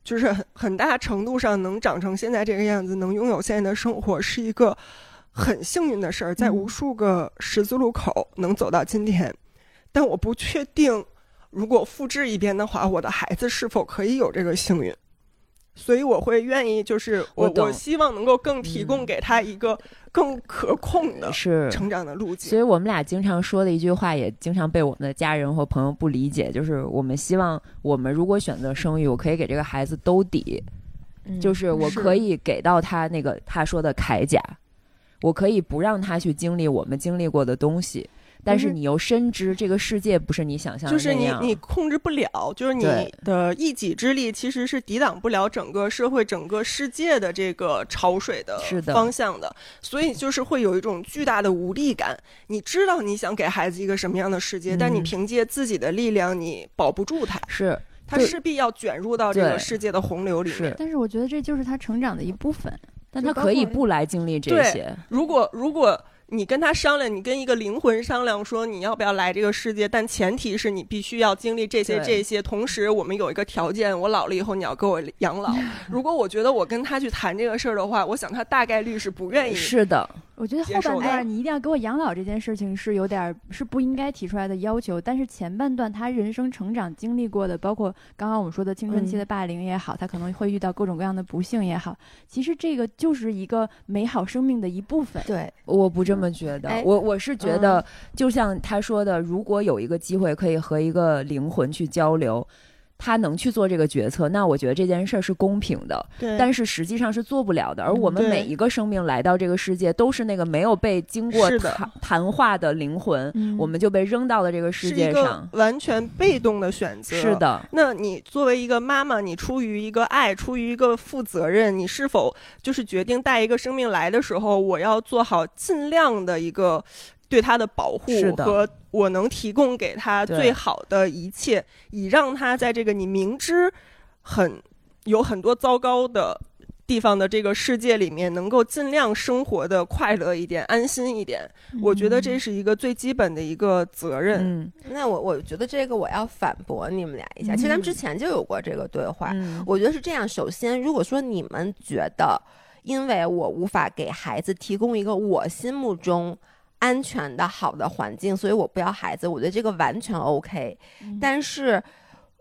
就是很很大程度上能长成现在这个样子，能拥有现在的生活，是一个很幸运的事儿，在嗯无数个十字路口能走到今天，但我不确定，如果复制一遍的话，我的孩子是否可以有这个幸运。所以我会愿意，就是我我我希望能够更提供嗯。给他一个更可控的是。成长的路径。所。以我们俩经常说的一句话，也经常被我们的家人或朋友不理解，就是我们希望我们如果选择生育，我可以给这个孩子兜底，嗯就是我可以给到他那个他说的铠甲，我可以不让他去经历我们经历过的东西，但是是你又深知这个世界不是你想象的就是你。你控制不了，就是你的一己之力其实是抵挡不了整个社会、整个世界的这个潮水的方向的，所以就是会有一种巨大的无力感。你知道你想给孩子一个什么样的世界，但你嗯凭借自己的力量，你保不住他，是他势必要卷入到这个世界的洪流里面是。但是我觉得这就是他成长的一部分。但他可以不来经历这对些，如果如果你跟他商量，你跟一个灵魂商量说你要不要来这个世界，但前提是你必须要经历这些这些。同时，我们有一个条件，我老了以后你要给我养老。如果我觉得我跟他去谈这个事儿的话，我想他大概率是不愿意。是的，我觉得后半段你一定要给我养老这件事情是有点儿是不应该提出来的要求，但是前半段他人生成长经历过的，包括刚刚我们说的青春期的霸凌也好，他可能会遇到各种各样的不幸也好，其实这个就是一个美好生命的一部分。对，我不这么觉得，哎。我我是觉得，就像他说的，如果有一个机会可以和一个灵魂去交流，他能去做这个决策，那我觉得这件事儿是公平的。对但是实际上是做不了的。而我们每一个生命来到这个世界，都是那个没有被经过的谈谈话的灵魂，嗯我们就被扔到了这个世是一个界上。完全被动的选择。是。的，那你作为一个妈妈，你出于一个爱，出于一个负责任，你是否就是决定带一个生命来的时候，我要做好尽量的一个对他的保护和我能提供给他最好的一切，以让他在这个你明知很有很多糟糕的。地方的这个世界里面，能够尽量生活的快乐一点、安心一点，我觉得这是一个最基本的一个责任。嗯那我我觉得这个我要反驳你们俩一下。其实咱们之前就有过这个对话，嗯我觉得是这样。首先，如果说你们觉得，因为我无法给孩子提供一个我心目中安全的好的环境，所以我不要孩子，我觉得这个完全 OK。嗯但是，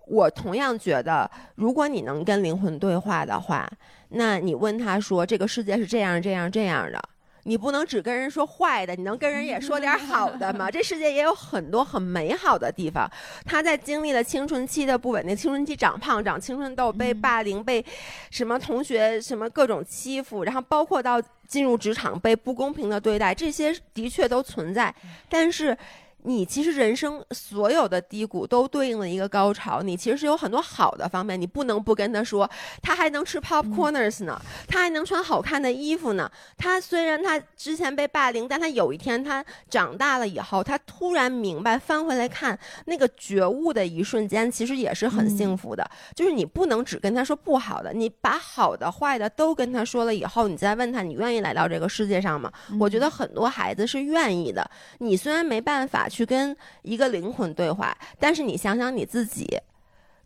我同样觉得，如果你能跟灵魂对话的话，那你问他说这个世界是这样这样这样的。你不能只跟人说坏的，你能跟人也说点好的吗？这世界也有很多很美好的地方。他在经历了青春期的不稳定，青春期长胖、长青春痘，被霸凌、被什么同学什么各种欺负，然后包括到进入职场被不公平的对待，这些的确都存在。但是。你其实人生所有的低谷都对应了一个高潮，你其实是有很多好的方面，你不能不跟他说，他还能吃 popcorners 呢，他还能穿好看的衣服呢。他虽然他之前被霸凌，但他有一天他长大了以后，他突然明白，翻回来看那个觉悟的一瞬间，其实也是很幸福的。就是你不能只跟他说不好的，你把好的、坏的都跟他说了以后，你再问他，你愿意来到这个世界上吗？我觉得很多孩子是愿意的。你虽然没办法去跟一个灵魂对话，但是你想想你自己。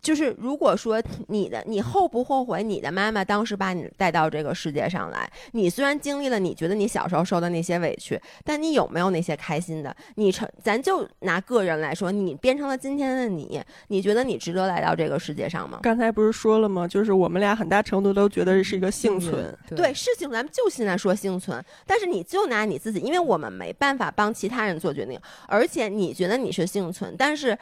就是如果说你的你后不后悔你的妈妈当时把你带到这个世界上来，你虽然经历了你觉得你小时候受的那些委屈，但你有没有那些开心的？你成咱就拿个人来说，你变成了今天的你，你觉得你值得来到这个世界上吗？刚才不是说了吗？就是我们俩很大程度都觉得是一个幸存。对，事情咱们就现在说幸存，但是你就拿你自己，因为我们没办法帮其他人做决定，而且你觉得你是幸存，但是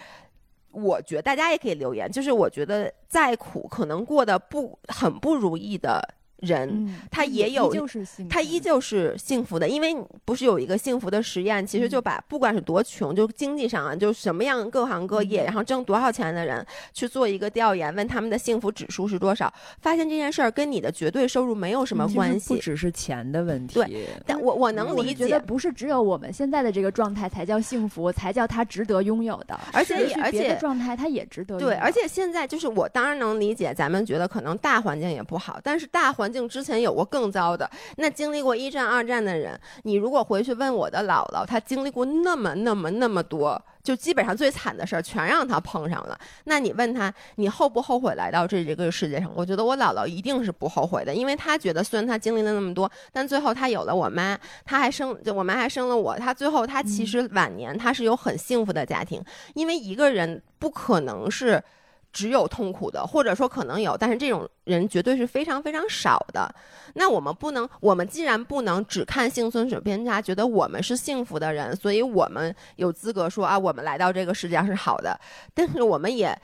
我觉得大家也可以留言，就是我觉得再苦，可能过得不很不如意的人，嗯，他也有依旧是幸他依旧是幸福的，因为不是有一个幸福的实验，其实就把不管是多穷，就经济上啊，就什么样各行各业，然后挣多少钱的人去做一个调研，问他们的幸福指数是多少，发现这件事儿跟你的绝对收入没有什么关系。不只是钱的问题。对但我我能理我觉得解，不是只有我们现在的这个状态才叫幸福，才叫他值得拥有的，而且也而且的状态他也值得拥有。对，而且现在就是我当然能理解，咱们觉得可能大环境也不好，但是大环境之前有过更糟的。那经历过一战、二战的人，你如果回去问我的姥姥，她经历过那么、那么、那么多就基本上最惨的事儿全让她碰上了。那你问她，你后不后悔来到这这个世界上？我觉得我姥姥一定是不后悔的，因为她觉得虽然她经历了那么多，但最后她有了我妈，她还生，就我妈还生了我，她最后她其实晚年她是有很幸福的家庭，因为一个人不可能是。只有痛苦的，或者说可能有，但是这种人绝对是非常非常少的。那我们不能，我们既然不能只看幸存者偏差，觉得我们是幸福的人，所以我们有资格说啊，我们来到这个世界上是好的。但是我们也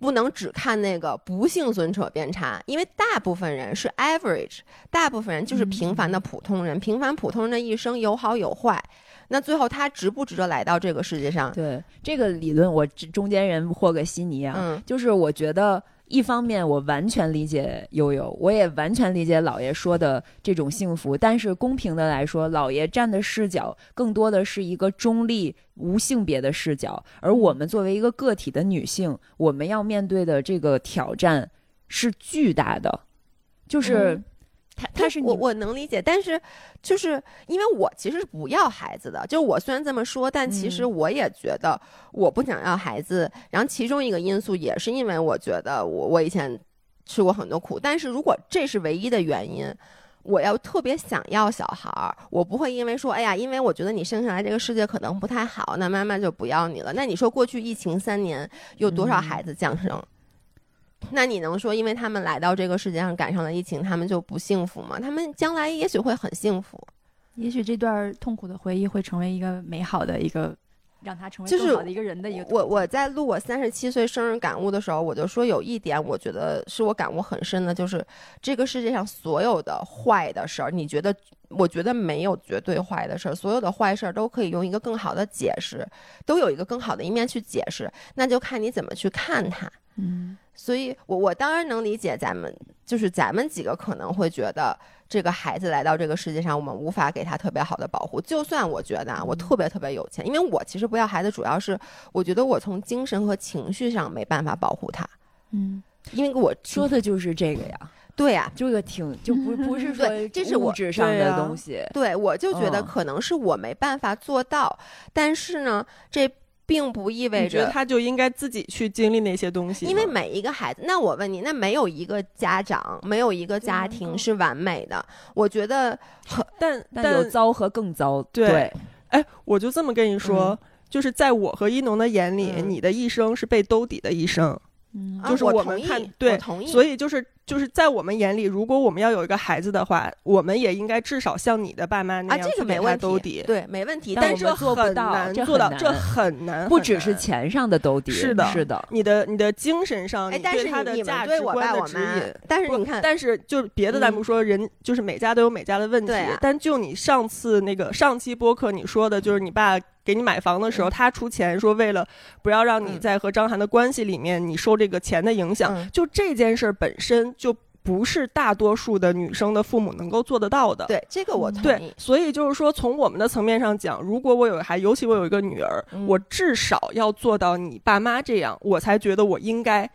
不能只看那个不幸存者偏差，因为大部分人是 average，大部分人就是平凡的普通人，平凡普通人的一生有好有坏。那最后他值不值得来到这个世界上？对这个理论，我中间人和个悉尼啊，嗯就是我觉得一方面我完全理解悠悠，我也完全理解老爷说的这种幸福，但是公平的来说，老爷站的视角更多的是一个中立无性别的视角，而我们作为一个个体的女性，我们要面对的这个挑战是巨大的，就是。嗯他他是你我我能理解，但是就是因为我其实是不要孩子的，就我虽然这么说，但其实嗯我也觉得我不想要孩子。然后其中一个因素也是因为我觉得我我以前吃过很多苦，但是如果这是唯一的原因。我要特别想要小孩儿，我不会因为说，哎呀，因为我觉得你生下来这个世界可能不太好，那妈妈就不要你了。那你说过去疫情三年有多少嗯孩子降生？那你能说，因为他们来到这个世界上赶上了疫情，他们就不幸福吗？他们将来也许会很幸福。也许这段痛苦的回忆会成为一个美好的一个，让他成为就是更好的一个人的一个。我我在录我三十七岁生日感悟的时候，我就说有一点，我觉得是我感悟很深的，就是这个世界上所有的坏的事儿，你觉得？我觉得没有绝对坏的事儿，所有的坏事儿都可以用一个更好的解释，都有一个更好的一面去解释，那就看你怎么去看它。嗯。所以我，我当然能理解咱们，就是咱们几个可能会觉得，这个孩子来到这个世界上，我们无法给他特别好的保护。就算我觉得啊，我特别特别有钱，因为我其实不要孩子，主要是我觉得我从精神和情绪上没办法保护他，嗯。因为我说的就是这个呀，对呀、就个挺就不不是说 这是我物质上的东西，对我就觉得嗯。可能是我没办法做到，但是呢，这并不意味着觉得他就应该自己去经历那些东西？因为每一个孩子，那我问你，那没有一个家长，没有一个家庭是完美的。我觉得 但但有糟和更糟。对对，哎，我就这么跟你说，就是在我和一农的眼里，嗯你的一生是被兜底的一生，就是我同意们看我对，同意所以就是就是在我们眼里，如果我们要有一个孩子的话，我们也应该至少像你的爸妈那啊，这样去给他个没问兜底。，题对，没问题。但但是但这做不很到难做到，这很难这很难，不只是钱上的兜底，是的是的，你的你的精神上，哎，你对但是他的价你对我值观的指引。，但是你看，但是就是别的咱嗯不说，人就是每家都有每家的问题。啊但就你上次那个上期播客你说的，就是你爸给你买房的时候，嗯他出钱说为了不要让你嗯在和张涵的关系里面你受这个钱的影响，嗯就这件事儿本身就不是大多数的女生的父母能够做得到的。对这个我对意，。所以就是说，从我们的层面上讲，如果我有个孩，尤其我有一个女儿，嗯我至少要做到你爸妈这样，我才觉得我应该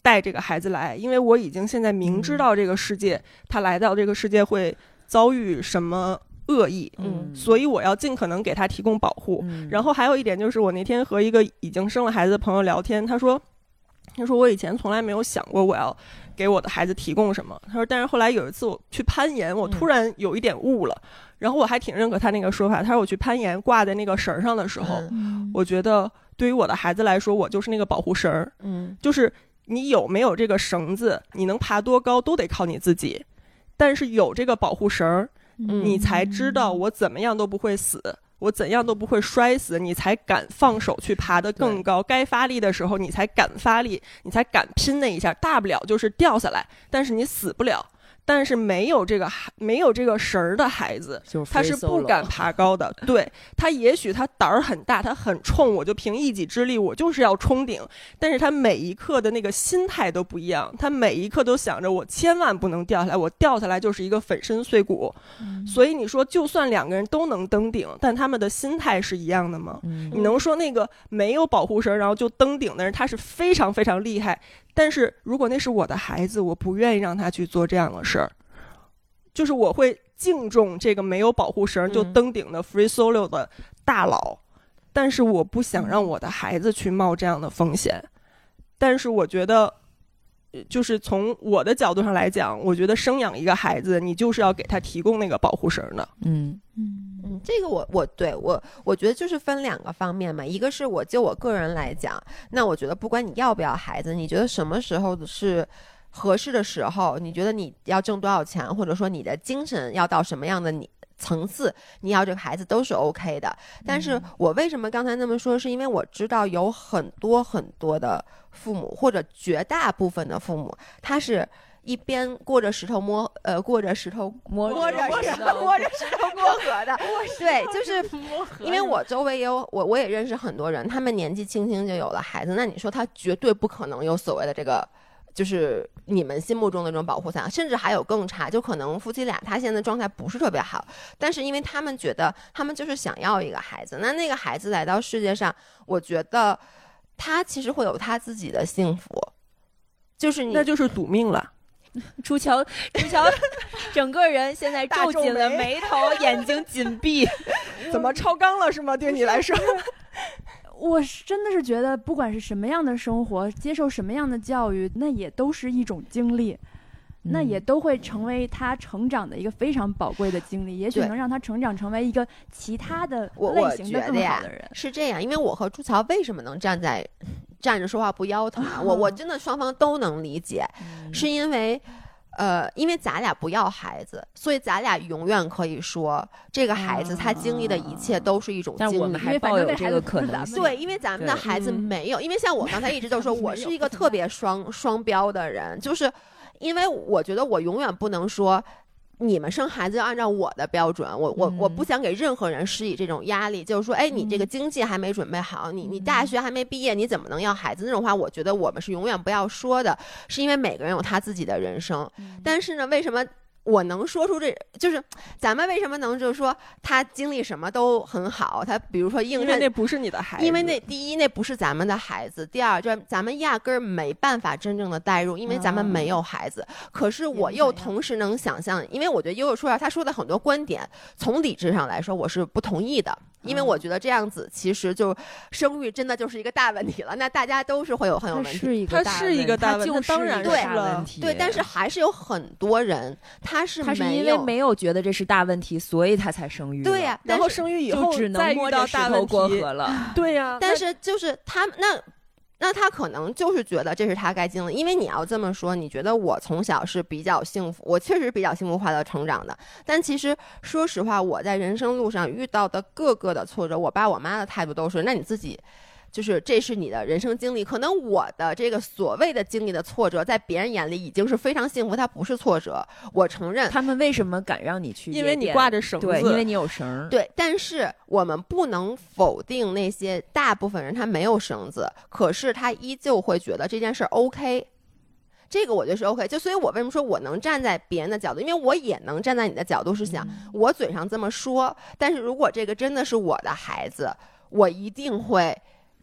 带这个孩子来，因为我已经现在明知道这个世界，他来到这个世界会遭遇什么恶意，嗯所以我要尽可能给他提供保护。嗯然后还有一点就是，我那天和一个已经生了孩子的朋友聊天，他说，他说我以前从来没有想过我要给我的孩子提供什么。他说，但是后来有一次我去攀岩，我突然有一点悟了，然后我还挺认可他那个说法。他说我去攀岩挂在那个绳儿上的时候，我觉得对于我的孩子来说，我就是那个保护绳儿，嗯就是你有没有这个绳子，你能爬多高都得靠你自己。但是有这个保护绳儿，嗯你才知道我怎么样都不会死，我怎样都不会摔死，你才敢放手去爬得更高。该发力的时候，你才敢发力，你才敢拼那一下。大不了就是掉下来，但是你死不了。但是没有这个孩，没有这个绳儿的孩子，他是不敢爬高的。对他，也许他胆儿很大，他很冲，我就凭一己之力，我就是要冲顶。但是他每一刻的那个心态都不一样，他每一刻都想着我千万不能掉下来，我掉下来就是一个粉身碎骨。嗯所以你说，就算两个人都能登顶，但他们的心态是一样的吗？嗯你能说那个没有保护绳然后就登顶的人，他是非常非常厉害？但是如果那是我的孩子，我不愿意让他去做这样的事儿，就是我会敬重这个没有保护绳就嗯登顶的 free solo 的大佬。但是我不想让我的孩子去冒这样的风险。但是我觉得，呃就是从我的角度上来讲，我觉得生养一个孩子，你就是要给他提供那个保护绳的。嗯嗯嗯，这个我我对我我觉得就是分两个方面嘛，一个是我就我个人来讲，那我觉得不管你要不要孩子，你觉得什么时候是合适的时候，你觉得你要挣多少钱，或者说你的精神要到什么样的你。层次，你要这个孩子都是 OK 的，但是我为什么刚才那么说？是因为我知道有很多很多的父母，或者绝大部分的父母，他是一边过着石头摸呃过着石头摸摸着石头摸着石头过 河的，对，就是 因为我周围也有我我也认识很多人，他们年纪轻轻就有了孩子，那你说他绝对不可能有所谓的这个。就是你们心目中的这种保护伞，甚至还有更差，就可能夫妻俩他现在状态不是特别好，但是因为他们觉得他们就是想要一个孩子，那那个孩子来到世界上，我觉得他其实会有他自己的幸福，就是你那就是赌命了。朱乔，朱乔，整个人现在皱紧了眉头，眼睛紧闭。怎么超纲了是吗？对你来说，我是真的是觉得，不管是什么样的生活，接受什么样的教育，那也都是一种经历，那也都会成为他成长的一个非常宝贵的经历，也许能让他成长成为一个其他的类型的更好的人。是这样，因为我和朱乔为什么能站在站着说话不腰疼啊？我我 真的双方都能理解，是因为。呃，因为咱俩不要孩子，所以咱俩永远可以说，这个孩子他经历的一切都是一种经历。但我们还因为反抱有这个正这孩子可能对，因为咱们的孩子嗯没有，因为像我刚才一直都说，我是一个特别双双标的人，就是因为我觉得我永远不能说。你们生孩子要按照我的标准，我我我不嗯想给任何人施以这种压力，就是说，哎，你这个经济还没准备好，你你大学还没毕业，你怎么能要孩子？那种话，我觉得我们是永远不要说的，是因为每个人有他自己的人生。但是呢，为什么我能说出这，就是咱们为什么能就是说他经历什么都很好？他比如说硬因为那不是你的孩子，因为那第一，那不是咱们的孩子；第二，就咱们压根儿没办法真正的代入，因为咱们没有孩子。可是我又同时能想象，因为我觉得悠悠说啊，他说的很多观点，从理智上来说，我是不同意的。因为我觉得这样子其实就生育真的就是一个大问题了，那大家都是会有很有问题。是一个大它是一问题它个大问题那当然是问题。对，但是还是有很多人他是他是因为没有觉得这是大问题，所以他才生育。对呀、然后但是生育以后就只能摸着石到大问头过，河了。对呀、但是就是他那。那他可能就是觉得这是他该经历，因为你要这么说，你觉得我从小是比较幸福，我确实比较幸福快乐成长的。但其实说实话，我在人生路上遇到的各个的挫折，我爸我妈的态度都是，那你自己。就是这是你的人生经历，可能我的这个所谓的经历的挫折，在别人眼里已经是非常幸福，它不是挫折，我承认。他们为什么敢让你去？因为你挂着绳子，对，因为你有绳儿。对，但是我们不能否定那些大部分人他没有绳子，可是他依旧会觉得这件事儿 OK。这个我觉得是 OK，就所以，我为什么说我能站在别人的角度，因为我也能站在你的角度是想，我嘴上这么说，但是如果这个真的是我的孩子，我一定会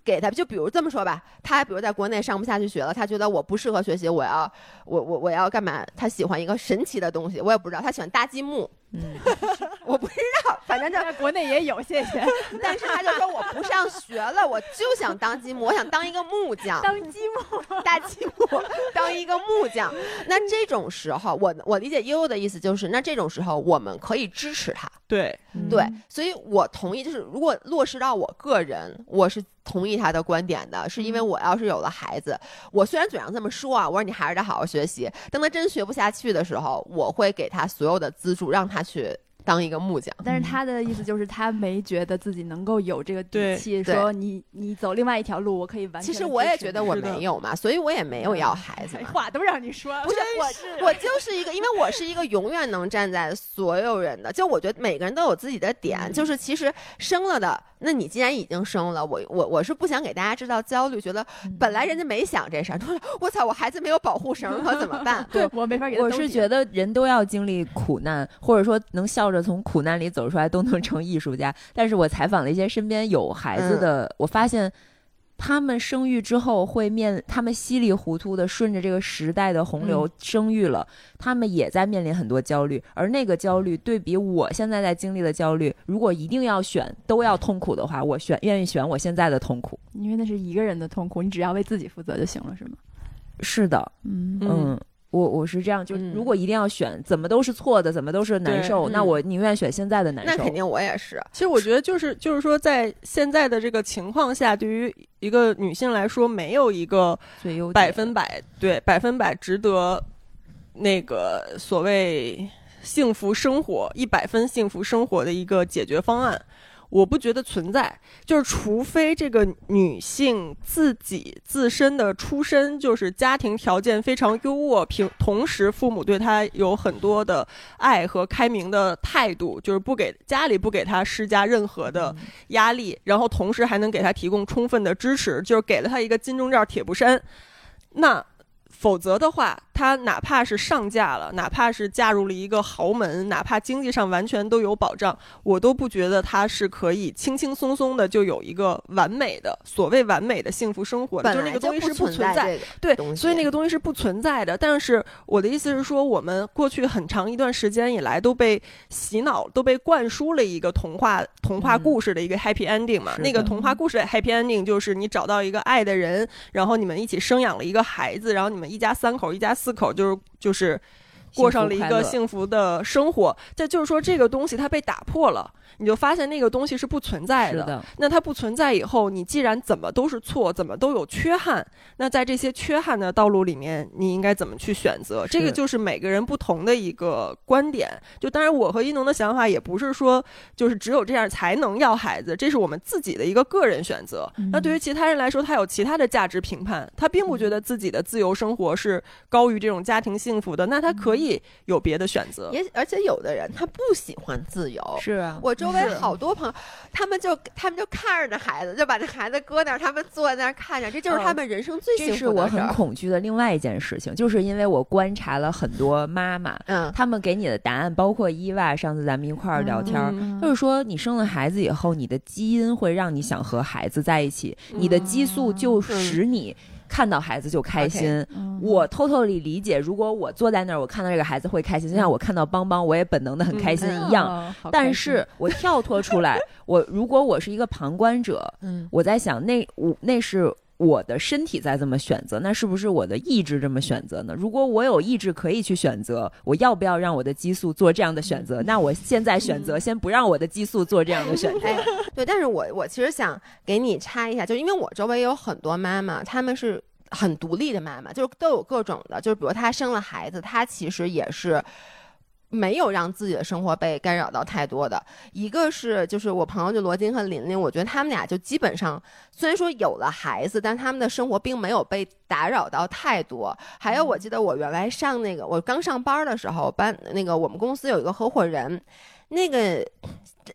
给他。就比如这么说吧，他比如在国内上不下去学了，他觉得我不适合学习，我要我我我要干嘛？他喜欢一个神奇的东西，我也不知道，他喜欢搭积木，嗯，我不知道，反正就在国内也有，谢谢。但是他就说我不上学了，我就想当积木，我想当一个木匠，当积木，大积木，当一个木匠。那这种时候，我我理解悠悠的意思就是，那这种时候我们可以支持他，对，对嗯，所以我同意，就是如果落实到我个人，我是同意他的观点的，是因为我要是有了孩子，我虽然嘴上这么说啊，我说你还是得好好学习，等他真学不下去的时候，我会给他所有的资助，让他去当一个木匠。但是他的意思就是他没觉得自己能够有这个底气，对说你你走另外一条路，我可以完全。其实我也觉得我没有嘛，所以我也没有要孩子。话都让你说，不是我，我就是一个，因为我是一个永远能站在所有人的，就我觉得每个人都有自己的点，就是其实生了的，那你既然已经生了，我我我是不想给大家制造焦虑，觉得本来人家没想这事儿，我操，我孩子没有保护绳，可怎么办？对我没法我是觉得人都要经历苦难，或者说能笑着从苦难里走出来，都能成艺术家。但是我采访了一些身边有孩子的，我发现他们生育之后会面，他们稀里糊涂的顺着这个时代的洪流生育了，他们也在面临很多焦虑，而那个焦虑对比我现在在经历的焦虑，如果一定要选都要痛苦的话，我选愿意选我现在的痛苦。因为那是一个人的痛苦，你只要为自己负责就行了，是吗？是的，嗯嗯。我我是这样，就嗯如果一定要选，怎么都是错的，怎么都是难受，那我宁愿选现在的难受。那肯定我也是。其实我觉得就是就是说，在现在的这个情况下，对于一个女性来说，没有一个最优百分百对百分百值得那个所谓幸福生活一百分幸福生活的一个解决方案。我不觉得存在，就是除非这个女性自己自身的出身就是家庭条件非常优渥，平同时父母对她有很多的爱和开明的态度，就是不给家里不给她施加任何的压力，然后同时还能给她提供充分的支持，就是给了她一个金钟罩铁布衫。那否则的话，她哪怕是上嫁了，哪怕是嫁入了一个豪门，哪怕经济上完全都有保障，我都不觉得她是可以轻轻松松的就有一个完美的所谓完美的幸福生活的，就是那个东西是不存在。在对所以那个东西是不存在的。但是我的意思是说，我们过去很长一段时间以来都被洗脑，都被灌输了一个童话童话嗯故事的一个 happy ending 嘛。那个童话故事的 happy ending 就是你找到一个爱的人，然后你们一起生养了一个孩子，然后你们一家三口、一家四口就是就是。过上了一个幸福的生活，这就是说这个东西它被打破了，你就发现那个东西是不存在的。的，那它不存在以后，你既然怎么都是错，怎么都有缺憾，那在这些缺憾的道路里面，你应该怎么去选择？这个就是每个人不同的一个观点。就当然，我和一农的想法也不是说就是只有这样才能要孩子，这是我们自己的一个个人选择。嗯那对于其他人来说，他有其他的价值评判，他并不觉得自己的自由生活是高于这种家庭幸福的，那他可以有别的选择。也而且有的人他不喜欢自由。是啊，我周围好多朋友，他们就他们就看着那孩子，就把那孩子搁那儿，他们坐在那儿看着，这就是他们人生最幸这是我很。恐惧的另外一件事情，就是因为我观察了很多妈妈，嗯，他们给你的答案，包括伊娃，上次咱们一块儿聊天就是说，你生了孩子以后，你的基因会让你想和孩子在一起，你的激素就使你看到孩子就开心。嗯我偷偷的理解，如果我坐在那儿，我看到这个孩子会开心，就像我看到邦邦，我也本能的很开心一样。但是我跳脱出来，我如果我是一个旁观者，嗯，我在想，那我那是我的身体在这么选择，那是不是我的意志这么选择呢？如果我有意志可以去选择，我要不要让我的激素做这样的选择？那我现在选择 先不让我的激素做这样的选择。哎，对，但是我我其实想给你插一下，就因为我周围有很多妈妈，她们是很独立的妈妈，就是都有各种的，就是比如她生了孩子，她其实也是。没有让自己的生活被干扰到太多的，一个是就是我朋友就罗金和琳琳，我觉得他们俩就基本上虽然说有了孩子，但他们的生活并没有被打扰到太多。还有我记得我原来上那个我刚上班的时候，班那个我们公司有一个合伙人，那个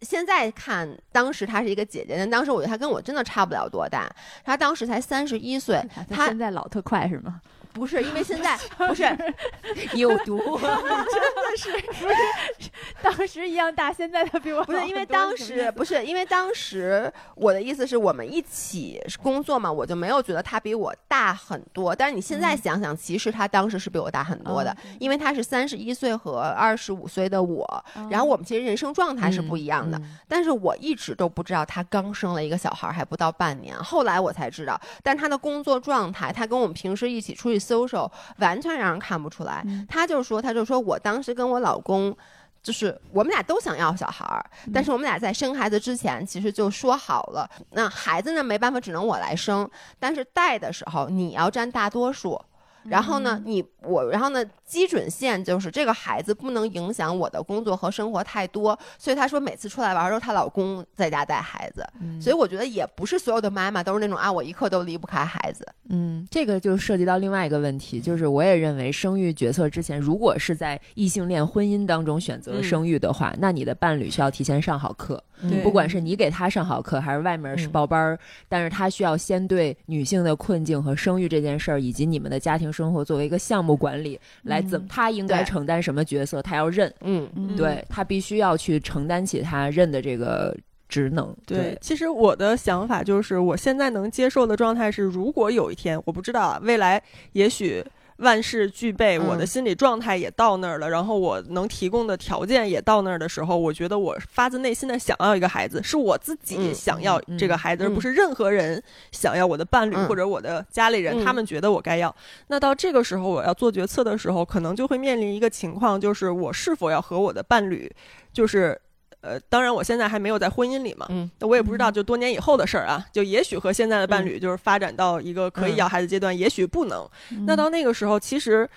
现在看，当时她是一个姐姐，但当时我觉得她跟我真的差不了多大，她当时才三十一岁，他他现在老特快是吗？不是因为现在 不是 有毒，真的是当时一样大，现在他比我不是因为当时不是因为当时我的意思是我们一起工作嘛，我就没有觉得他比我大很多。但是你现在想想，其实他当时是比我大很多的，因为他是三十一岁和二十五岁的我，然后我们其实人生状态是不一样的。嗯但是我一直都不知道他刚生了一个小孩，还不到半年，后来我才知道。但他的工作状态，他跟我们平时一起出去 social，完全让人看不出来。嗯她就说，她就说我当时跟我老公。就是我们俩都想要小孩儿，但是我们俩在生孩子之前，其实就说好了，那孩子呢没办法，只能我来生，但是带的时候你要占大多数。然后呢，你我，然后呢，基准线就是这个孩子不能影响我的工作和生活太多，所以她说每次出来玩的时候，她老公在家带孩子，所以我觉得也不是所有的妈妈都是那种啊，我一刻都离不开孩子。嗯，这个就涉及到另外一个问题，就是我也认为生育决策之前，如果是在异性恋婚姻当中选择生育的话，那你的伴侣需要提前上好课，对不管是你给他上好课，还是外面是报班儿，但是他需要先对女性的困境和生育这件事儿，以及你们的家庭生活作为一个项目管理，来怎么他应该承担什么角色，他要认，嗯，嗯对他必须要去承担起他认的这个职能。对，其实我的想法就是，我现在能接受的状态是，如果有一天，我不知道啊，未来也许。万事俱备，我的心理状态也到那儿了，然后我能提供的条件也到那儿的时候，我觉得我发自内心的想要一个孩子，是我自己想要这个孩子，而不是任何人想要我的伴侣或者我的家里人，他们觉得我该要。那到这个时候，我要做决策的时候，可能就会面临一个情况，就是我是否要和我的伴侣，就是。呃，当然，我现在还没有在婚姻里嘛，嗯，那我也不知道，就多年以后的事儿啊，就也许和现在的伴侣就是发展到一个可以要孩子阶段，也许不能。那到那个时候，其实。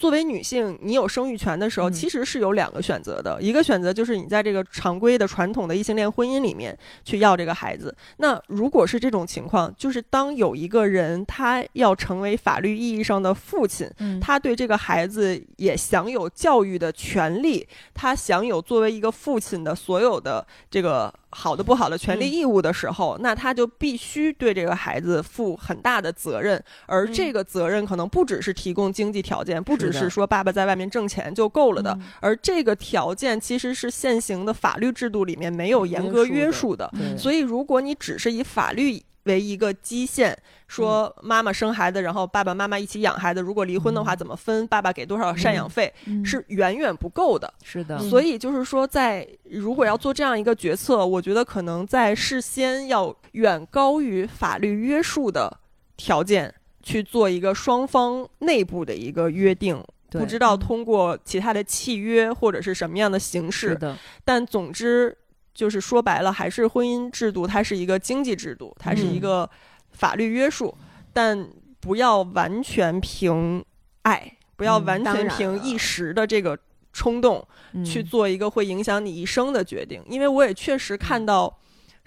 作为女性，你有生育权的时候，其实是有两个选择的。一个选择就是你在这个常规的传统的异性恋婚姻里面去要这个孩子。那如果是这种情况，就是当有一个人他要成为法律意义上的父亲，他对这个孩子也享有教育的权利，他享有作为一个父亲的所有的这个。好的不好的权利义务的时候，那他就必须对这个孩子负很大的责任，而这个责任可能不只是提供经济条件，不只是说爸爸在外面挣钱就够了的，而这个条件其实是现行的法律制度里面没有严格约束的。所以，如果你只是以法律。为一个基线，说妈妈生孩子，然后爸爸妈妈一起养孩子。如果离婚的话，怎么分？爸爸给多少赡养费？是远远不够的。是的，所以就是说，在如果要做这样一个决策，我觉得可能在事先要远高于法律约束的条件去做一个双方内部的一个约定。不知道通过其他的契约或者是什么样的形式。但总之。就是说白了，还是婚姻制度，它是一个经济制度，它是一个法律约束，但不要完全凭爱，不要完全凭一时的这个冲动去做一个会影响你一生的决定，因为我也确实看到。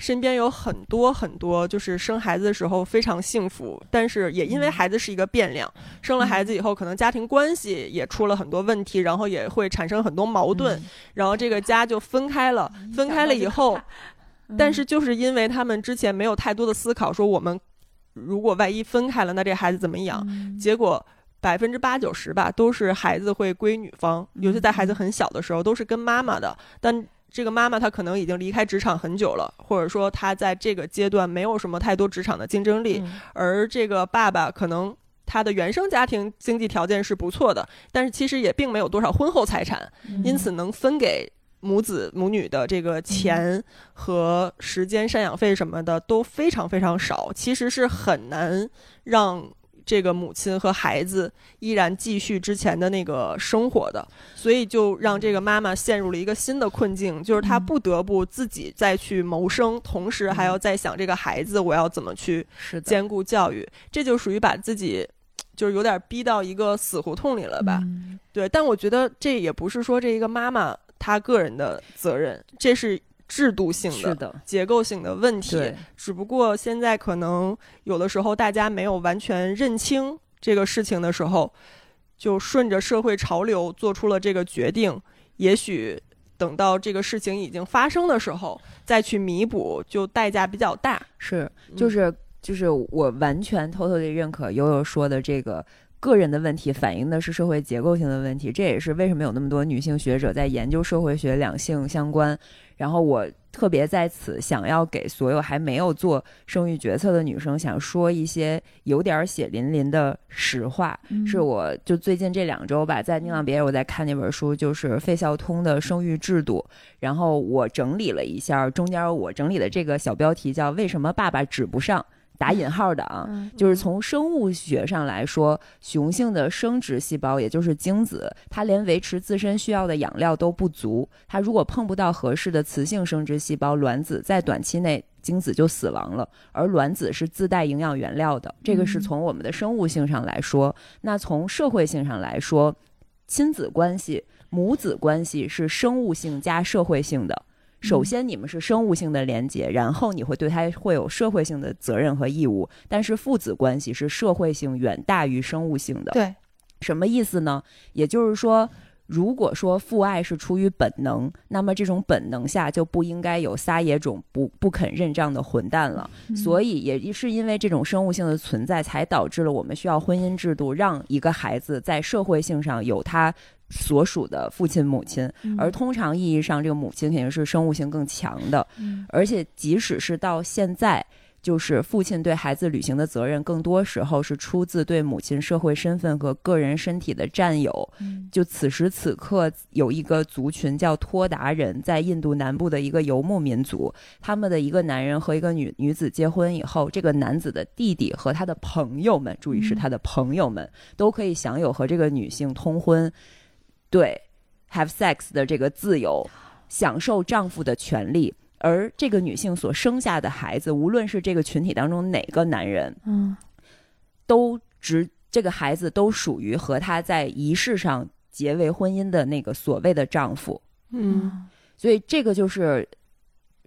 身边有很多很多，就是生孩子的时候非常幸福，但是也因为孩子是一个变量，生了孩子以后，可能家庭关系也出了很多问题，然后也会产生很多矛盾，然后这个家就分开了。分开了以后，但是就是因为他们之前没有太多的思考，说我们如果万一分开了，那这孩子怎么养？结果百分之八九十吧，都是孩子会归女方，尤其在孩子很小的时候，都是跟妈妈的，但。这个妈妈她可能已经离开职场很久了，或者说她在这个阶段没有什么太多职场的竞争力，而这个爸爸可能他的原生家庭经济条件是不错的，但是其实也并没有多少婚后财产，因此能分给母子母女的这个钱和时间赡养费什么的都非常非常少，其实是很难让。这个母亲和孩子依然继续之前的那个生活的，所以就让这个妈妈陷入了一个新的困境，就是她不得不自己再去谋生，同时还要再想这个孩子我要怎么去兼顾教育，这就属于把自己就是有点逼到一个死胡同里了吧？对，但我觉得这也不是说这一个妈妈她个人的责任，这是。制度性的、结构性的问题，只不过现在可能有的时候大家没有完全认清这个事情的时候，就顺着社会潮流做出了这个决定。也许等到这个事情已经发生的时候，再去弥补，就代价比较大。是，就是就是我完全偷偷的认可悠悠说的这个。个人的问题反映的是社会结构性的问题，这也是为什么有那么多女性学者在研究社会学两性相关。然后我特别在此想要给所有还没有做生育决策的女生，想说一些有点血淋淋的实话。是我就最近这两周吧，在宁浪别人我在看那本书，就是费孝通的生育制度。然后我整理了一下，中间我整理的这个小标题叫“为什么爸爸指不上”。打引号的啊，就是从生物学上来说，雄性的生殖细胞也就是精子，它连维持自身需要的养料都不足。它如果碰不到合适的雌性生殖细胞，卵子在短期内精子就死亡了。而卵子是自带营养原料的，这个是从我们的生物性上来说。那从社会性上来说，亲子关系、母子关系是生物性加社会性的。首先，你们是生物性的连接，然后你会对他会有社会性的责任和义务。但是父子关系是社会性远大于生物性的。对，什么意思呢？也就是说，如果说父爱是出于本能，那么这种本能下就不应该有撒野种不不肯认账的混蛋了。所以，也是因为这种生物性的存在，才导致了我们需要婚姻制度，让一个孩子在社会性上有他。所属的父亲母亲，嗯而通常意义上，这个母亲肯定是生物性更强的，嗯而且即使是到现在。就是父亲对孩子履行的责任，更多时候是出自对母亲社会身份和个人身体的占有。嗯就此时此刻，有一个族群叫托达人，在印度南部的一个游牧民族，他们的一个男人和一个女女子结婚以后，这个男子的弟弟和他的朋友们，注意是嗯他的朋友们，都可以享有和这个女性通婚，对 have sex 的这个自由，享受丈夫的权利。而这个女性所生下的孩子，无论是这个群体当中哪个男人，嗯都只这个孩子都属于和她在仪式上结为婚姻的那个所谓的丈夫，嗯所以这个就是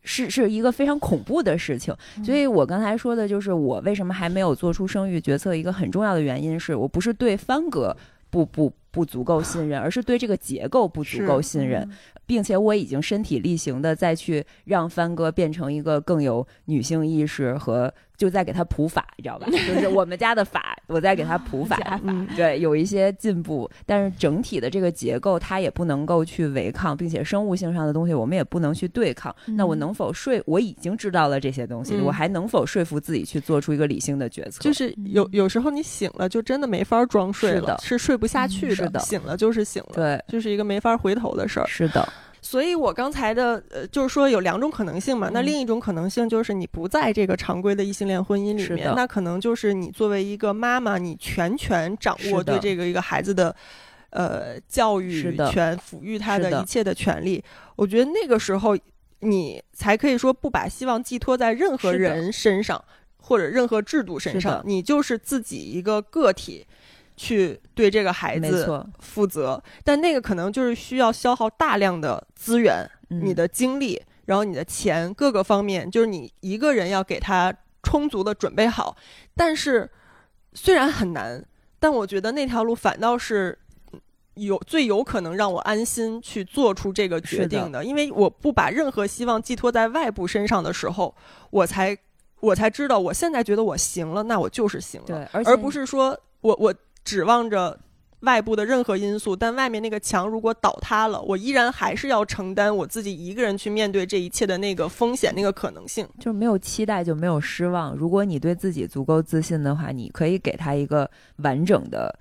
是是一个非常恐怖的事情。嗯所以我刚才说的就是我为什么还没有做出生育决策，一个很重要的原因是我不是对方格不不不足够信任，而是对这个结构不足够信任。并且我已经身体力行的再去让帆哥变成一个更有女性意识和，就在给他普法，你知道吧？就是我们家的法，我在给他普法。嗯对，有一些进步，但是整体的这个结构它也不能够去违抗，并且生物性上的东西我们也不能去对抗。那我嗯能否说，我已经知道了这些东西，嗯我还能否说服自己去做出一个理性的决策？就是有有时候你醒了就真的没法装睡了，是是睡不下去嗯是的。醒了就是醒了，对，就是一个没法回头的事儿。是的，所以我刚才的呃，就是说有两种可能性嘛。那嗯。另一种可能性就是你不在这个常规的异性恋婚姻里，面那可能就是你作为一个妈妈，你全权掌握对这个一个孩子的。呃，教育权、抚育他的的。一切的权利，我觉得那个时候你才可以说不把希望寄托在任何人身上或者任何制度身上，你就是自己一个个体去对这个孩子，负责，但那个可能就是需要消耗大量的资源，嗯你的精力，然后你的钱各个方面，就是你一个人要给他充足的准备好。但是虽然很难，但我觉得那条路反倒是。有最有可能让我安心去做出这个决定的，因为我不把任何希望寄托在外部身上的时候，我才我才知道，我现在觉得我行了，那我就是行了。而而不是说我我指望着外部的任何因素，但外面那个墙如果倒塌了，我依然还是要承担我自己一个人去面对这一切的那个风险、那个可能性。就是没有期待就没有失望。如果你对自己足够自信的话，你可以给他一个完整的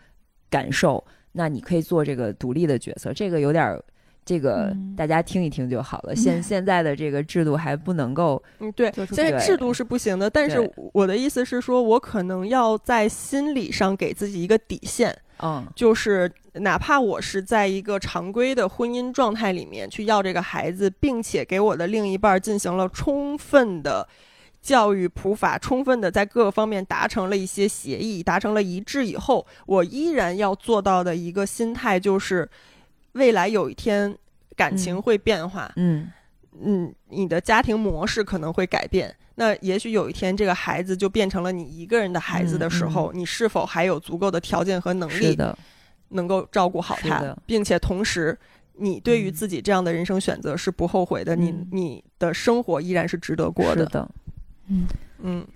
感受，那你可以做这个独立的角色。这个有点儿，这个嗯。大家听一听就好了。现现在的这个制度还不能够，嗯，对现在制度是不行的，但是我的意思是说，我可能要在心理上给自己一个底线，嗯，就是哪怕我是在一个常规的婚姻状态里面去要这个孩子，并且给我的另一半进行了充分的教育普法，充分的在各个方面达成了一些协议，达成了一致以后，我依然要做到的一个心态就是，未来有一天感情嗯。会变化，嗯，嗯，你的家庭模式可能会改变。那也许有一天，这个孩子就变成了你一个人的孩子的时候，你是否还有足够的条件和能力，能够照顾好他，并且同时，你对于嗯。自己这样的人生选择是不后悔的，你嗯。你的生活依然是值得过的。是的，嗯。嗯，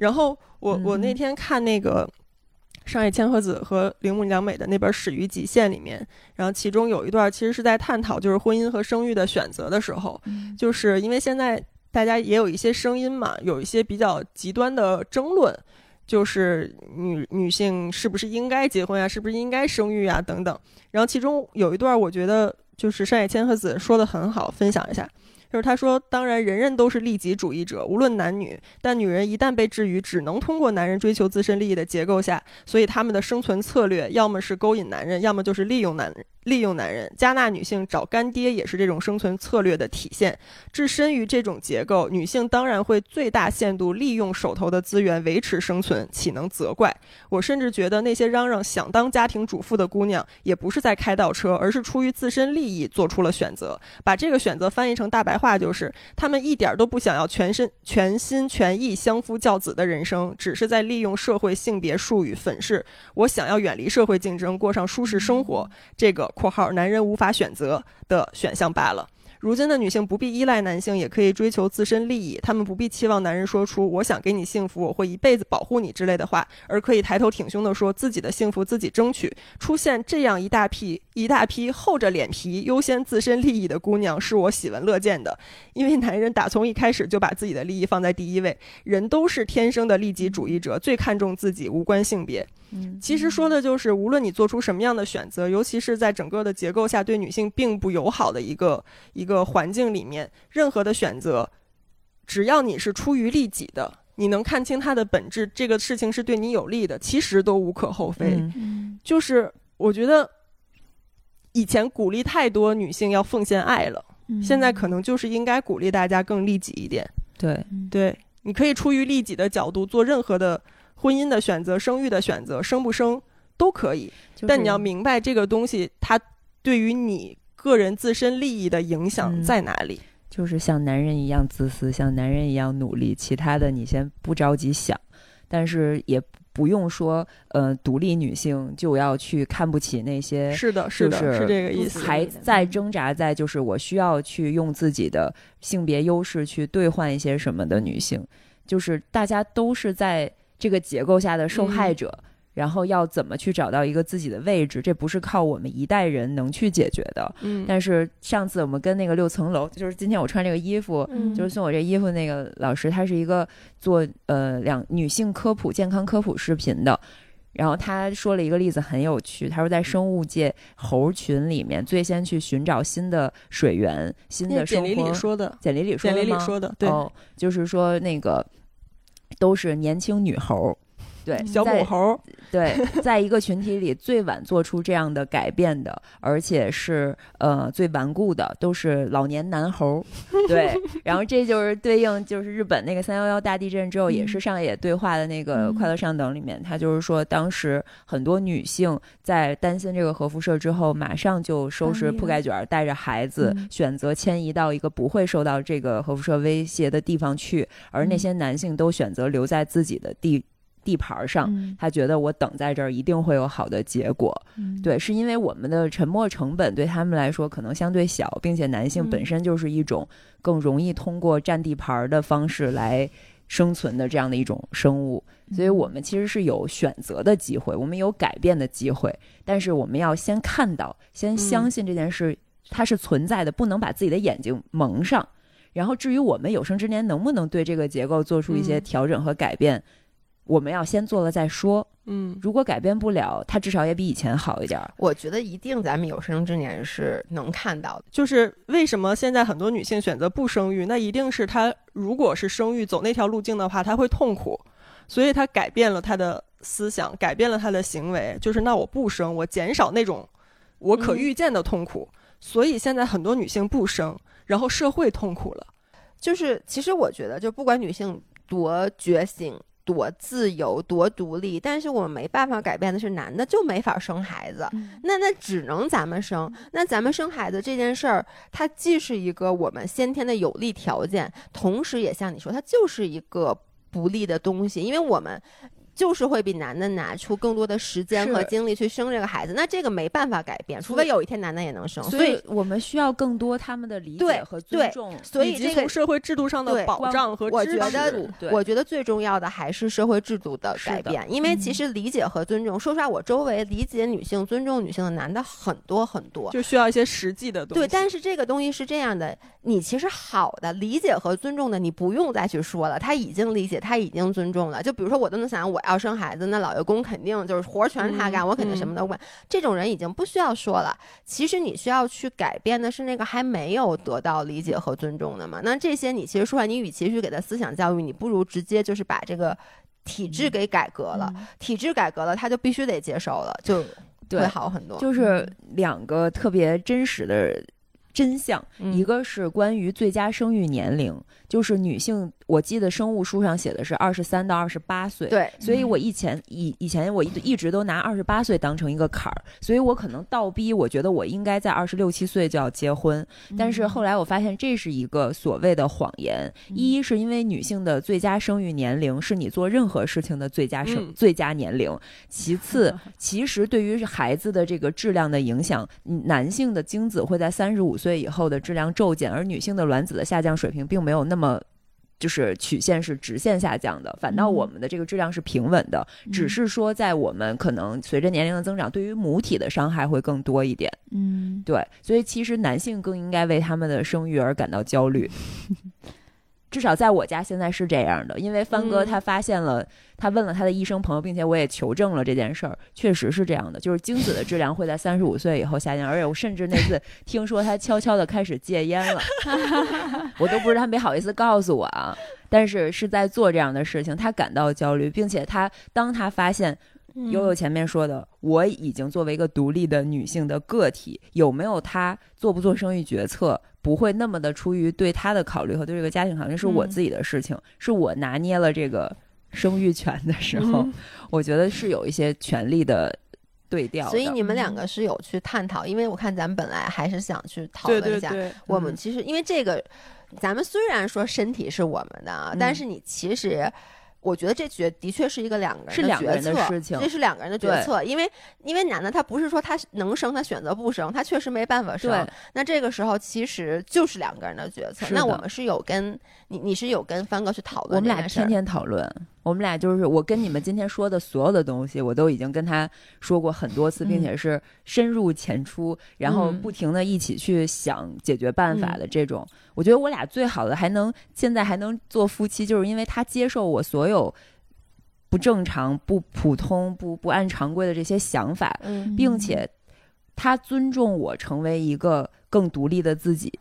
然后我我嗯。那天看那个上野千鹤子和铃木良美的那本《始于极限》里面，然后其中有一段其实是在探讨就是婚姻和生育的选择的时候，嗯就是因为现在大家也有一些声音嘛，有一些比较极端的争论，就是女女性是不是应该结婚啊，是不是应该生育啊等等。然后其中有一段，我觉得就是上野千鹤子说的很好，分享一下。就是他说，当然人人都是利己主义者，无论男女，但女人一旦被置于只能通过男人追求自身利益的结构下，所以他们的生存策略要么是勾引男人，要么就是利用男人。利用男人，加纳女性找干爹也是这种生存策略的体现。置身于这种结构，女性当然会最大限度利用手头的资源维持生存，岂能责怪？我甚至觉得那些嚷嚷想当家庭主妇的姑娘，也不是在开倒车，而是出于自身利益做出了选择。把这个选择翻译成大白话，就是她们一点儿都不想要全身全心全意相夫教子的人生，只是在利用社会性别术语粉饰我想要远离社会竞争，过上舒适生活。这个（括号男人无法选择）的选项罢了。如今的女性不必依赖男性，也可以追求自身利益。她们不必期望男人说出“我想给你幸福，我会一辈子保护你”之类的话，而可以抬头挺胸地说自己的幸福自己争取。出现这样一大批一大批厚着脸皮优先自身利益的姑娘，是我喜闻乐见的。因为男人打从一开始就把自己的利益放在第一位，人都是天生的利己主义者，最看重自己，无关性别。嗯。其实说的就是，无论你做出什么样的选择，尤其是在整个的结构下对女性并不友好的一个一个环境里面，任何的选择，只要你是出于利己的，你能看清它的本质，这个事情是对你有利的，其实都无可厚非。就是我觉得以前鼓励太多女性要奉献爱了，嗯。现在可能就是应该鼓励大家更利己一点。对，对，你可以出于利己的角度做任何的婚姻的选择、生育的选择，生不生都可以。但你要明白这个东西它对于你个人自身利益的影响嗯在哪里。就是像男人一样自私，像男人一样努力，其他的你先不着急想，但是也不用说，呃，独立女性就要去看不起那些是的，是的，就是是这个意思。还在挣扎在就是我需要去用自己的性别优势去兑换一些什么的女性，就是大家都是在这个结构下的受害者。然后要怎么去找到一个自己的位置，这不是靠我们一代人能去解决的。嗯，但是上次我们跟那个六层楼，就是今天我穿这个衣服，嗯就是送我这衣服那个老师，他是一个做呃两女性科普、健康科普视频的。然后他说了一个例子很有趣，他说在生物界猴群里面，最先去寻找新的水源、新的生活。里说的，简里里说简的吗里里说的，对，哦，就是说那个都是年轻女猴，对，小母猴，对，在一个群体里最晚做出这样的改变的，而且是呃最顽固的，都是老年男猴。对，然后这就是对应就是日本那个三幺幺大地震之后，也是上野对话的那个《快乐上等》里面，他就是说当时很多女性在担心这个核辐射之后，马上就收拾铺盖卷儿，带着孩子嗯。选择迁移到一个不会受到这个核辐射威胁的地方去，而那些男性都选择留在自己的地地盘儿上。嗯。他觉得我等在这儿一定会有好的结果，嗯。对，是因为我们的沉没成本对他们来说可能相对小，并且男性嗯。本身就是一种更容易通过占地盘儿的方式来生存的这样的一种生物，所以我们其实是有选择的机会，我们有改变的机会，但是我们要先看到，先相信这件事它是存在的，不能把自己的眼睛蒙上。然后至于我们有生之年能不能对这个结构做出一些嗯。调整和改变，我们要先做了再说。嗯，如果改变不了，它至少也比以前好一点儿。我觉得一定咱们有生之年是能看到的。就是为什么现在很多女性选择不生育，那一定是她如果是生育走那条路径的话，她会痛苦，所以她改变了她的思想，改变了她的行为，就是那我不生，我减少那种我可预见的痛苦。所以现在很多女性不生，然后社会痛苦了。就是其实我觉得，就不管女性多觉醒、多自由、多独立，但是我们没办法改变的是，男的就没法生孩子。嗯那那只能咱们生。那咱们生孩子这件事儿，它既是一个我们先天的有利条件，同时也像你说，它就是一个不利的东西，因为我们。就是会比男的拿出更多的时间和精力去生这个孩子，那这个没办法改变，除非有一天男的也能生。所所以，我们需要更多他们的理解和尊重。所以这个从社会制度上的保障和我支持觉得我觉得最重要的还是社会制度的改变，因为其嗯实理解和尊重，说实话，我周围理解女性、尊重女性的男的很多很多。就需要一些实际的东西。对，但是这个东西是这样的，你其实好的理解和尊重的，你不用再去说了，他已经理解，他已经尊重了。就比如说，我都能想，我要生孩子，那老爷公肯定就是活儿全是他干，嗯我肯定什么都管。这种人已经不需要说了。其实你需要去改变的是那个还没有得到理解和尊重的嘛。那这些你其实说你与其去给他思想教育，你不如直接就是把这个体制给改革了。嗯体制改革了，他就必须得接受了，就会，好很多。就是两个特别真实的真相，嗯一个是关于最佳生育年龄，就是女性，我记得生物书上写的是二十三到二十八岁。。对，所以我以前以以前我一一直都拿二十八岁当成一个坎儿，所以我可能倒逼，我觉得我应该在二十六七岁就要结婚。但是后来我发现这是一个所谓的谎言。一是因为女性的最佳生育年龄是你做任何事情的最佳生、嗯最佳年龄。其次，其实对于孩子的这个质量的影响，嗯男性的精子会在三十五岁岁以后的质量骤减，而女性的卵子的下降水平并没有那么。就是曲线是直线下降的，反倒嗯我们的这个质量是平稳的，只是说在我们可能随着年龄的增长，对于母体的伤害会更多一点。嗯，对，所以其实男性更应该为他们的生育而感到焦虑。至少在我家现在是这样的，因为帆哥嗯。他发现了，他问了他的医生朋友，并且我也求证了这件事儿，确实是这样的，就是精子的质量会在三十五岁以后下降，而且我甚至那次听说他悄悄的开始戒烟了，我都不知道他没好意思告诉我啊，但是是在做这样的事情，他感到焦虑，并且他当他发现悠悠前面说的，我已经作为一个独立的女性的个体，有没有她做不做生育决策，不会那么的出于对她的考虑和对这个家庭考虑，是我嗯。自己的事情，是我拿捏了这个生育权的时候，嗯。我觉得是有一些权利的对调。所以你们两个是有去探讨，因为我看咱们本来还是想去讨论一下，对对，我们嗯。其实因为这个，咱们虽然说身体是我们的啊，但嗯。是你其实。我觉得这决的确是一个两个人是两个人的决策事情这是两个人的决策，因为因为男的他不是说他能生他选择不生，他确实没办法生，那这个时候其实就是两个人的决策。那我们是有跟你你是有跟帆哥去讨论我们俩天天讨论，我们俩就是我跟你们今天说的所有的东西，我都已经跟他说过很多次，并且是深入浅出，然后嗯。不停的一起去想解决办法的这种。我觉得我俩最好的还能现在还能做夫妻，就是因为他接受我所有不正常、不普通、不不按常规的这些想法，嗯。并且他尊重我成为一个更独立的自己。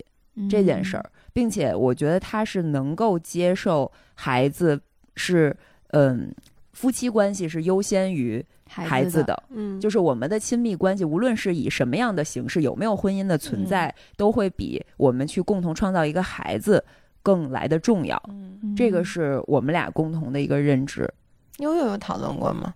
这件事儿，并且我觉得他是能够接受孩子是嗯夫妻关系是优先于孩子的，嗯，就是我们的亲密关系，无论是以什么样的形式，有没有婚姻的存在，都会比我们去共同创造一个孩子更来的重要。嗯这个是我们俩共同的一个认知。悠悠有讨论过吗？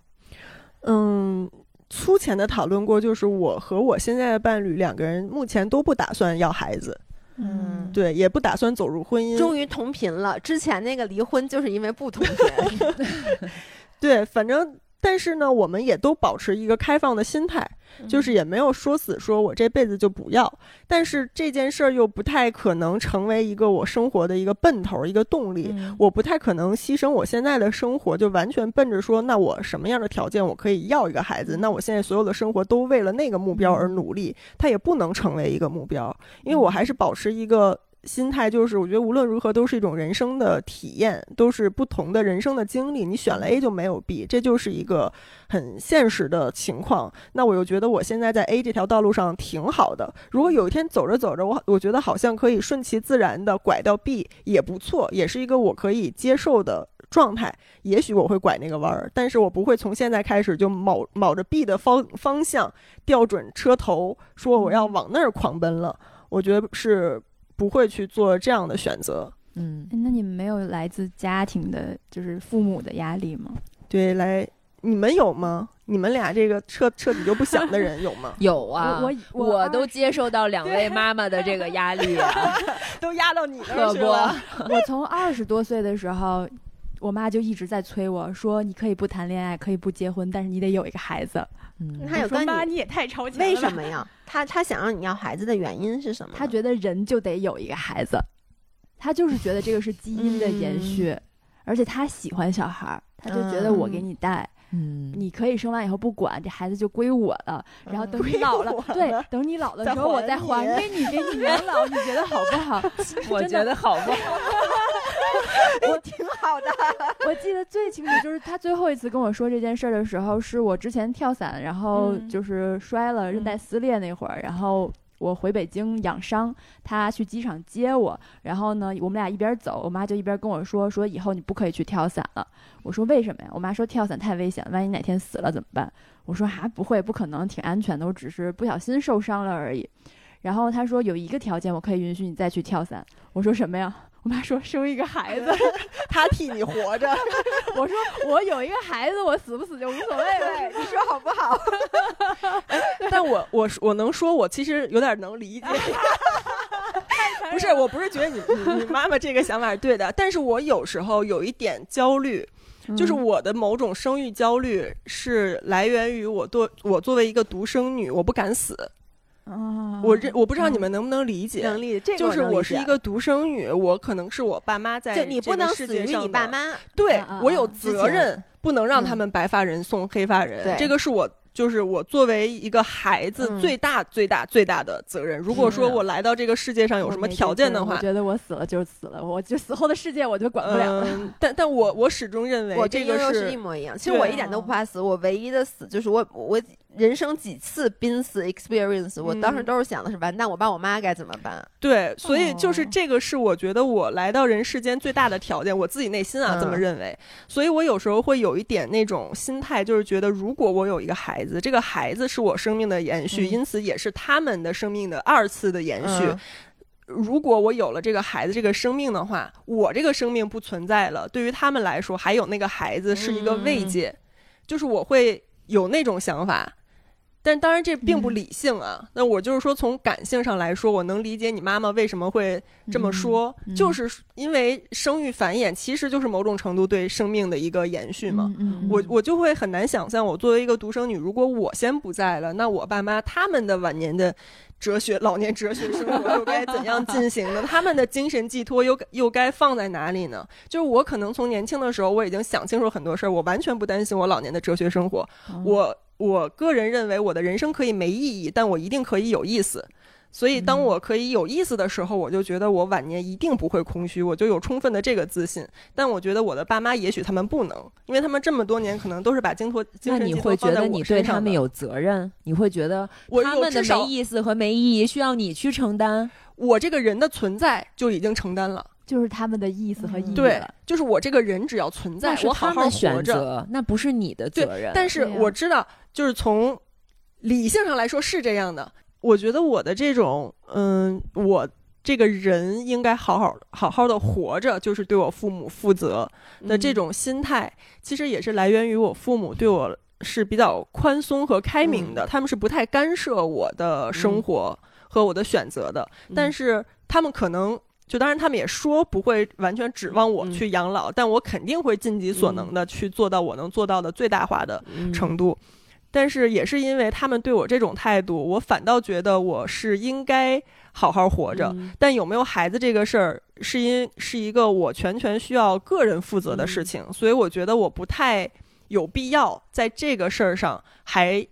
嗯，粗浅的讨论过，就是我和我现在的伴侣两个人目前都不打算要孩子，嗯对，也不打算走入婚姻。终于同频了，之前那个离婚就是因为不同频。对，反正但是呢，我们也都保持一个开放的心态，就是也没有说死说我这辈子就不要。但是这件事儿又不太可能成为一个我生活的一个奔头，一个动力。嗯我不太可能牺牲我现在的生活，就完全奔着说，那我什么样的条件我可以要一个孩子？那我现在所有的生活都为了那个目标而努力，它也不能成为一个目标，因为我还是保持一个。心态就是，我觉得无论如何都是一种人生的体验，都是不同的人生的经历。你选了 A 就没有 B，这就是一个很现实的情况。那我又觉得我现在在 A 这条道路上挺好的。如果有一天走着走着，我我觉得好像可以顺其自然的拐到 B 也不错，也是一个我可以接受的状态。也许我会拐那个弯儿，但是我不会从现在开始就卯卯着 B 的方方向调准车头，说我要往那儿狂奔了。我觉得是不会去做这样的选择。嗯，哎那你们没有来自家庭的，就是父母的压力吗？对，来，你们有吗？你们俩这个彻彻底就不想的人有吗？有啊，我我我都接受到两位妈妈的这个压力啊，都压到你那可不儿去了。我从二十多岁的时候，我妈就一直在催我说：“你可以不谈恋爱，可以不结婚，但是你得有一个孩子。嗯他有跟你你也太超前了。为什？么呀？他他想让你要孩子的原因是什么？他觉得人就得有一个孩子，他就是觉得这个是基因的延续，而且他喜欢小孩儿，她就觉得我给你带，嗯，你可以生完以后不管，这孩子就归我了。然后等你老了我，对，等你老的时候我再还给你，给你养老，你觉得好不好？我觉得好不好？我挺好的。我记得最清楚就是他最后一次跟我说这件事儿的时候，是我之前跳伞，然后嗯就是摔了韧带撕裂那会儿，然后我回北京养伤，他去机场接我，然后呢，我们俩一边走，我妈就一边跟我说说以后你不可以去跳伞了。我说为什么呀？我妈说跳伞太危险了，万一哪天死了怎么办？我说啊不会，不可能，挺安全的，我只是不小心受伤了而已。然后他说有一个条件，我可以允许你再去跳伞。我说什么呀？我妈说生一个孩子。她替你活着，我说我有一个孩子，我死不死就无所谓 了。你说好不好？但我我我能说，我其实有点能理解。不是，我不是觉得你你你妈妈这个想法是对的，但是我有时候有一点焦虑，就是嗯我的某种生育焦虑是来源于我作我作为一个独生女，我不敢死。啊，我认我不知道你们能不能理解，能力这个就是我是一个独生女，我可能是我爸妈在就你不这个能死于你爸妈，对我有啊责任，不能让他嗯们白发人送黑发人，对这个是我。就是我作为一个孩子嗯最大、最大、最大的责任。如果说我来到这个世界上有什么条件的话我，觉得我死了就是死了，我就死后的世界我就管不了了。嗯，但但我我始终认为我这个是一模一样。其实我一点都不怕死，我唯一的死就是我我人生几次濒死 experience，我当时嗯都是想的是完蛋，我爸我妈该怎么办？对，所以就是哦这个是我觉得我来到人世间最大的条件，我自己内心啊嗯这么认为。所以我有时候会有一点那种心态，就是觉得如果我有一个孩子，这个孩子是我生命的延续，嗯因此也是他们的生命的二次的延续。嗯如果我有了这个孩子这个生命的话，我这个生命不存在了，对于他们来说，还有那个孩子是一个慰嗯藉，就是我会有那种想法。但当然这并不嗯理性啊，那我就是说从感性上来说，我能理解你妈妈为什么会这么说，就是因为生育繁衍其实就是某种程度对生命的一个延续嘛。嗯我我就会很难想象，我作为一个独生女，如果我先不在了，那我爸妈他们的晚年的哲学、老年哲学生活又该怎样进行呢？他们的精神寄托又又该放在哪里呢？就是我可能从年轻的时候，我已经想清楚很多事儿，我完全不担心我老年的哲学生活。嗯我我个人认为，我的人生可以没意义，但我一定可以有意思。所以，当嗯我可以有意思的时候，我就觉得我晚年一定不会空虚，我就有充分的这个自信。但我觉得我的爸妈也许他们不能，因为他们这么多年可能都是把精托精那神你会觉寄托放在得你对我身上的他们有责任？你会觉得他们的没意思和没意义需要你去承担？我这个人的存在就已经承担了。就是他们的意思和意义对了。，就是我这个人只要存在我好好活他们选着。择，那不是你的对责任。但是我知道，就是从理性上来说是这样的。我觉得我的这种，嗯，我这个人应该好好好好的活着，就是对我父母负责的这种心态，其实也是来源于我父母对我是比较宽松和开明的，他们是不太干涉我的生活和我的选择的，但是他们可能。就当然，他们也说不会完全指望我嗯去养老，但我肯定会尽己所能的去做到我能做到的最大化的嗯程度。但是也是因为他们对我这种态度，我反倒觉得我是应该好好活着。嗯但有没有孩子这个事儿，是因是一个我全权需要个人负责的事情，所以我觉得我不太有必要在这个事儿上还。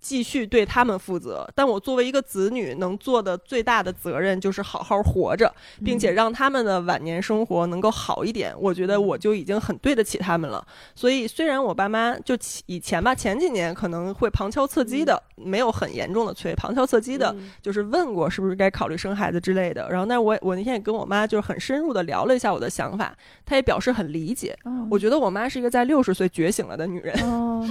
继续对他们负责，但我作为一个子女，能做的最大的责任就是好好活着，并且让他们的晚年生活能够好一点。我觉得我就已经很对得起他们了。所以，虽然我爸妈就以前吧，前几年可能会旁敲侧击的，没有很严重的催，旁敲侧击的，嗯就是问过是不是该考虑生孩子之类的。然后，那我我那天也跟我妈就是很深入的聊了一下我的想法，她也表示很理解。哦我觉得我妈是一个在六十岁觉醒了的女人。哦，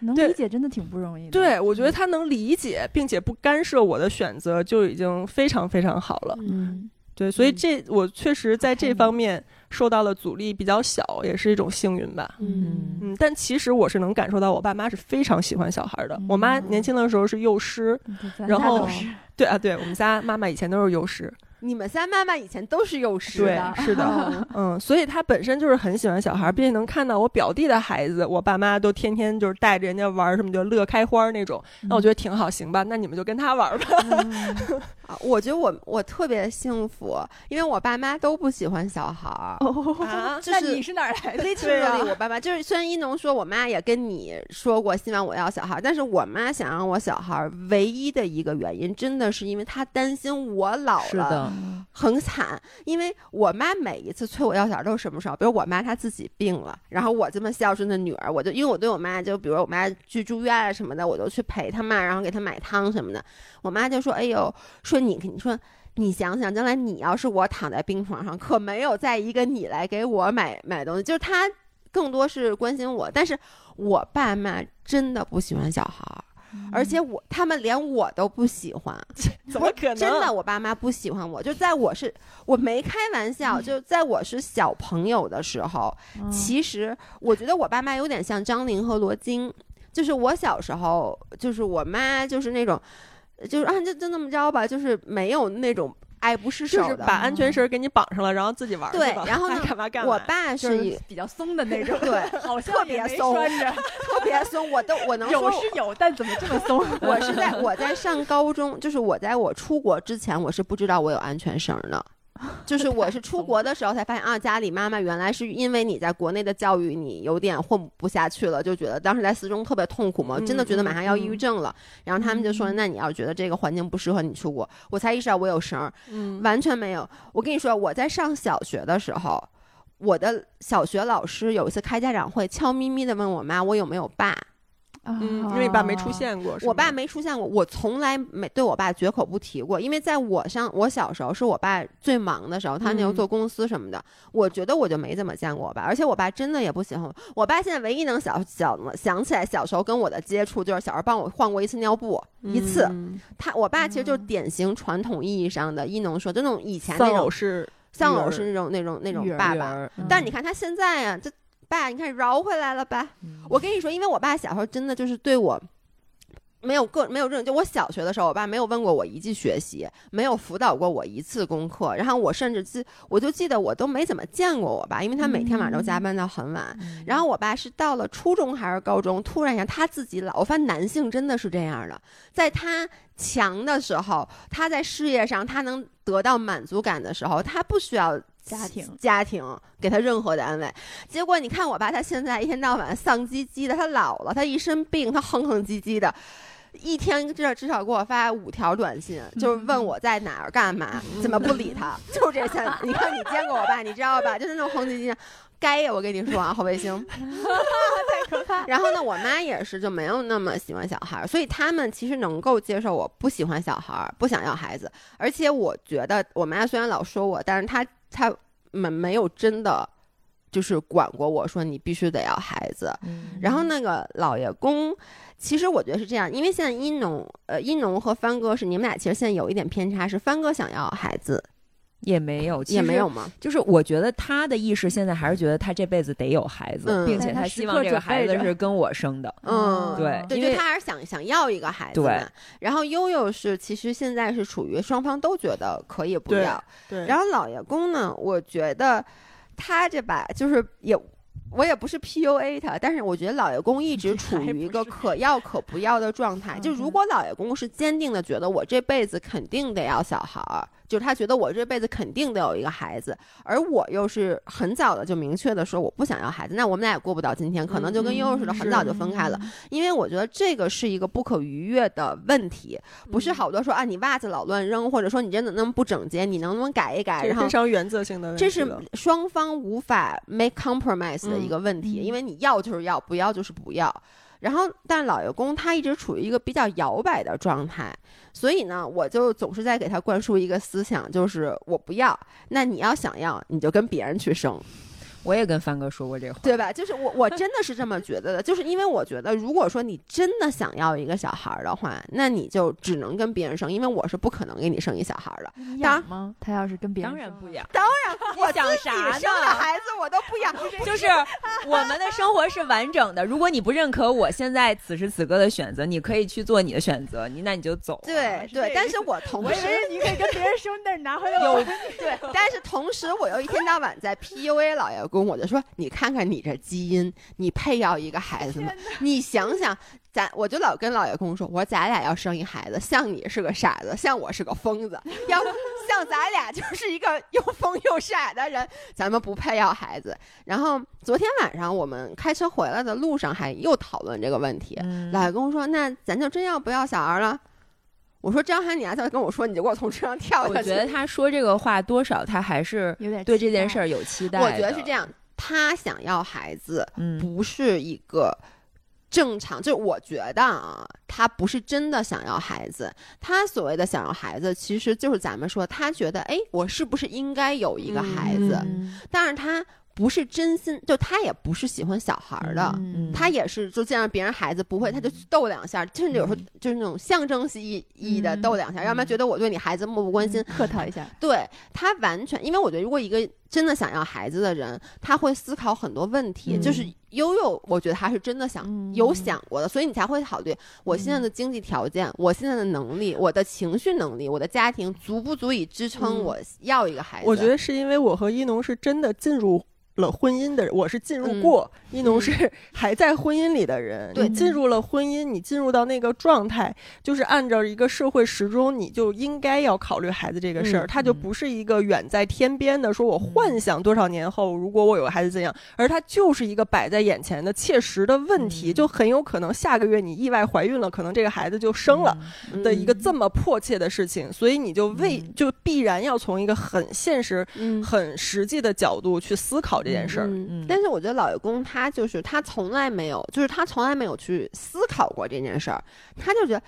那 能理解真的挺不容易的。对，我觉得他能理解，并且不干涉我的选择，就已经非常非常好了。嗯，对，所以嗯这我确实在这方面受到了阻力比较小，也是一种幸运吧。嗯嗯，但其实我是能感受到，我爸妈是非常喜欢小孩的。我妈嗯年轻的时候是幼师，然后对啊，对我们家妈妈以前都是幼师，你们仨妈妈以前都是幼师对的，，是的，嗯，所以她本身就是很喜欢小孩，并且能看到我表弟的孩子，我爸妈都天天就是带着人家玩儿什么就乐开花儿那种，那我觉得挺好，行吧，那你们就跟他玩儿吧。嗯。啊我觉得我我特别幸福，因为我爸妈都不喜欢小孩儿。哦，啊？就是那你是哪儿来的？对啊。literally，我爸妈就是虽然一农说我妈也跟你说过希望我要小孩儿，但是我妈想让我小孩儿唯一的一个原因，真的是因为她担心我老了。是的，很惨。因为我妈每一次催我要小孩都是什么时候？比如我妈她自己病了，然后我这么孝顺的女儿，我就因为我对我妈就比如我妈去住院啊什么的，我都去陪她嘛，然后给她买汤什么的。我妈就说：“哎呦，说你你说。”你想想，将来你要是我躺在病床上，可没有再一个你来给我买买东西，就是她更多是关心我，但是我爸妈真的不喜欢小孩儿，而且我他们连我都不喜欢，怎么可能？真的，我爸妈不喜欢我，就在我是我没开玩笑，就在我是小朋友的时候，嗯。其实我觉得我爸妈有点像张玲和罗京，就是我小时候，就是我妈就是那种，就是啊就就那么着吧，就是没有那种爱不释就是手的。把安全绳给你绑上了，然后自己玩对然后呢 干嘛干嘛。我爸就是比较松的那 种，对好像特别松，特别松，我都我能说有是有，但怎么这么松？我是在我在上高中，就是我在我出国之前，我是不知道我有安全绳的。就是我是出国的时候才发现啊，家里妈妈原来是因为你在国内的教育你有点混不下去了，就觉得当时在四中特别痛苦嘛，真的觉得马上要抑郁症了。然后他们就说，那你要觉得这个环境不适合你出国，我才意识到我有绳儿，嗯，完全没有。我跟你说，我在上小学的时候，我的小学老师有一次开家长会，悄咪咪的问我妈我有没有爸。嗯，因为你爸没出。现过，我爸没出现过，我从来没对我爸绝口不提过，因为在我上我小时候是我爸最忙的时候，他那时候嗯做公司什么的，我觉得我就没怎么见过我爸，而且我爸真的也不喜欢我。我爸现在唯一能想想想起来小时候跟我的接触，就是小时候帮我换过一次尿布，一次。嗯他我爸其实就是典型传统意义上的伊农说，就那种以前那种是丧偶是那种那种那种爸爸。嗯但是你看他现在呀、这爸，你看饶回来了吧？嗯我跟你说，因为我爸小时候真的就是对我。没有个没有这种，就我小学的时候，我爸没有问过我一句学习，没有辅导过我一次功课，然后我甚至记，我就记得我都没怎么见过我爸，因为他每天晚上都加班到很晚。嗯然后我爸是到了初中还是高中，突然一下他自己老，我发现男性真的是这样的，在他强的时候，他在事业上他能得到满足感的时候，他不需要家庭家庭给他任何的安慰。结果你看我爸，他现在一天到晚丧唧唧的，他老了，他一身病，他哼哼唧唧的。一天至少至少给我发五条短信，就是问我在哪儿干嘛，怎么不理 他，就这些。你看你见过我爸，你知道吧？就是那种哼唧唧的。该呀，我跟你说啊，侯卫星。然后呢，我妈也是就没有那么喜欢小孩儿，所以他们其实能够接受我不喜欢小孩儿，不想要孩子。而且我觉得我妈虽然老说我，但是她她没没有真的就是管过我说你必须得要孩子。嗯然后那个老爷公，其实我觉得是这样，因为现在一农呃一农和帆哥是你们俩其实现在有一点偏差，是帆哥想要孩子也没有，也没有吗？就是我觉得他的意识现在还是觉得他这辈子得有孩子，嗯并且他希望这个孩子是跟我生的。嗯对对，因为就他还是想想要一个孩子对嘛。然后悠悠是其实现在是处于双方都觉得可以不对要，对，然后老爷公呢，我觉得他这把就是也。我也不是 PUA 他，但是我觉得老爷公一直 处于一个可要可不要的状态。就如果老爷公是坚定的觉得我这辈子肯定得要小孩儿，就是他觉得我这辈子肯定得有一个孩子，而我又是很早的就明确的说我不想要孩子，那我们俩也过不到今天，可能就跟悠悠似的，很早就分开了。因为我觉得这个是一个不可逾越的问题，不是好多说啊你袜子老乱扔，或者说你真的那么不整洁，你能不能改一改？然后非常原则性的问题这是双方无法 make compromise 的一个问题，嗯因为你要就是要，不要就是不要。然后，但老爷公他一直处于一个比较摇摆的状态，所以呢，我就总是在给他灌输一个思想，就是我不要，那你要想要，你就跟别人去生，我也跟帆哥说过这话，对吧？就是我我真的是这么觉得的，就是因为我觉得，如果说你真的想要一个小孩儿的话，那你就只能跟别人生，因为我是不可能给你生一小孩儿的。养吗？他要是跟别人当然不养。当然，我想啥生的呢孩子我都不养，就是我们的生活是完整的。如果你不认可我现在此时此刻的选择，你可以去做你的选择，你那你就走啊。对对，但是我同时你可以跟别人生，但是拿回来有对，但是同时我又一天到晚在 PUA 老爷公，我就说你看看你这基因，你配要一个孩子吗？你想想，咱我就老跟老爷公说，我说咱俩要生一孩子，像你是个傻子，像我是个疯子，要像咱俩就是一个又疯又傻的人，咱们不配要孩子。然后昨天晚上我们开车回来的路上还又讨论这个问题，嗯老爷公说，那咱就真要不要小孩了？我说张涵，你要再跟我说，你就给我从车上跳下去。我觉得他说这个话，多少他还是有点对这件事儿，有期待。我觉得是这，样，他想要孩子嗯，不是一个正常，就是我觉得啊，他不是真的想要孩子，他所谓的想要孩子，其实就是咱们说他觉得，哎，我是不是应该有一个孩子？嗯但是他不是真心，就他也不是喜欢小孩儿的。嗯他也是就见着别人孩子不会，他就逗两下，甚至有时候就是那种象征意义的嗯逗两下，要不然觉得我对你孩子漠不关心。客套一下，对他完全，因为我觉得如果一个真的想要孩子的人，他会思考很多问题。嗯就是悠悠，我觉得他是真的想、嗯有想过的，所以你才会考虑我现在的经济条件、我现在的能力、我的情绪能力、我的家庭足不足以支撑嗯我要一个孩子。我觉得是因为我和一农是真的进入了婚姻的人，我是进入嗯过，一农是 还在婚姻里的人。对你进入了婚姻，你进入到那个状态，就是按照一个社会时钟，你就应该要考虑孩子这个事儿，嗯它就不是一个远在天边的，说我幻想多少年后如果我有个孩子怎样，而它就是一个摆在眼前的切实的问题，嗯。就很有可能下个月你意外怀孕了，可能这个孩子就生了。嗯的一个这么迫切的事情，所以你就为嗯。就必然要从一个很现实、嗯。很实际的角度去思考这件事儿。嗯嗯但是我觉得老爷公他就是他从来没有，就是他从来没有去思考过这件事儿，他就觉得，哎。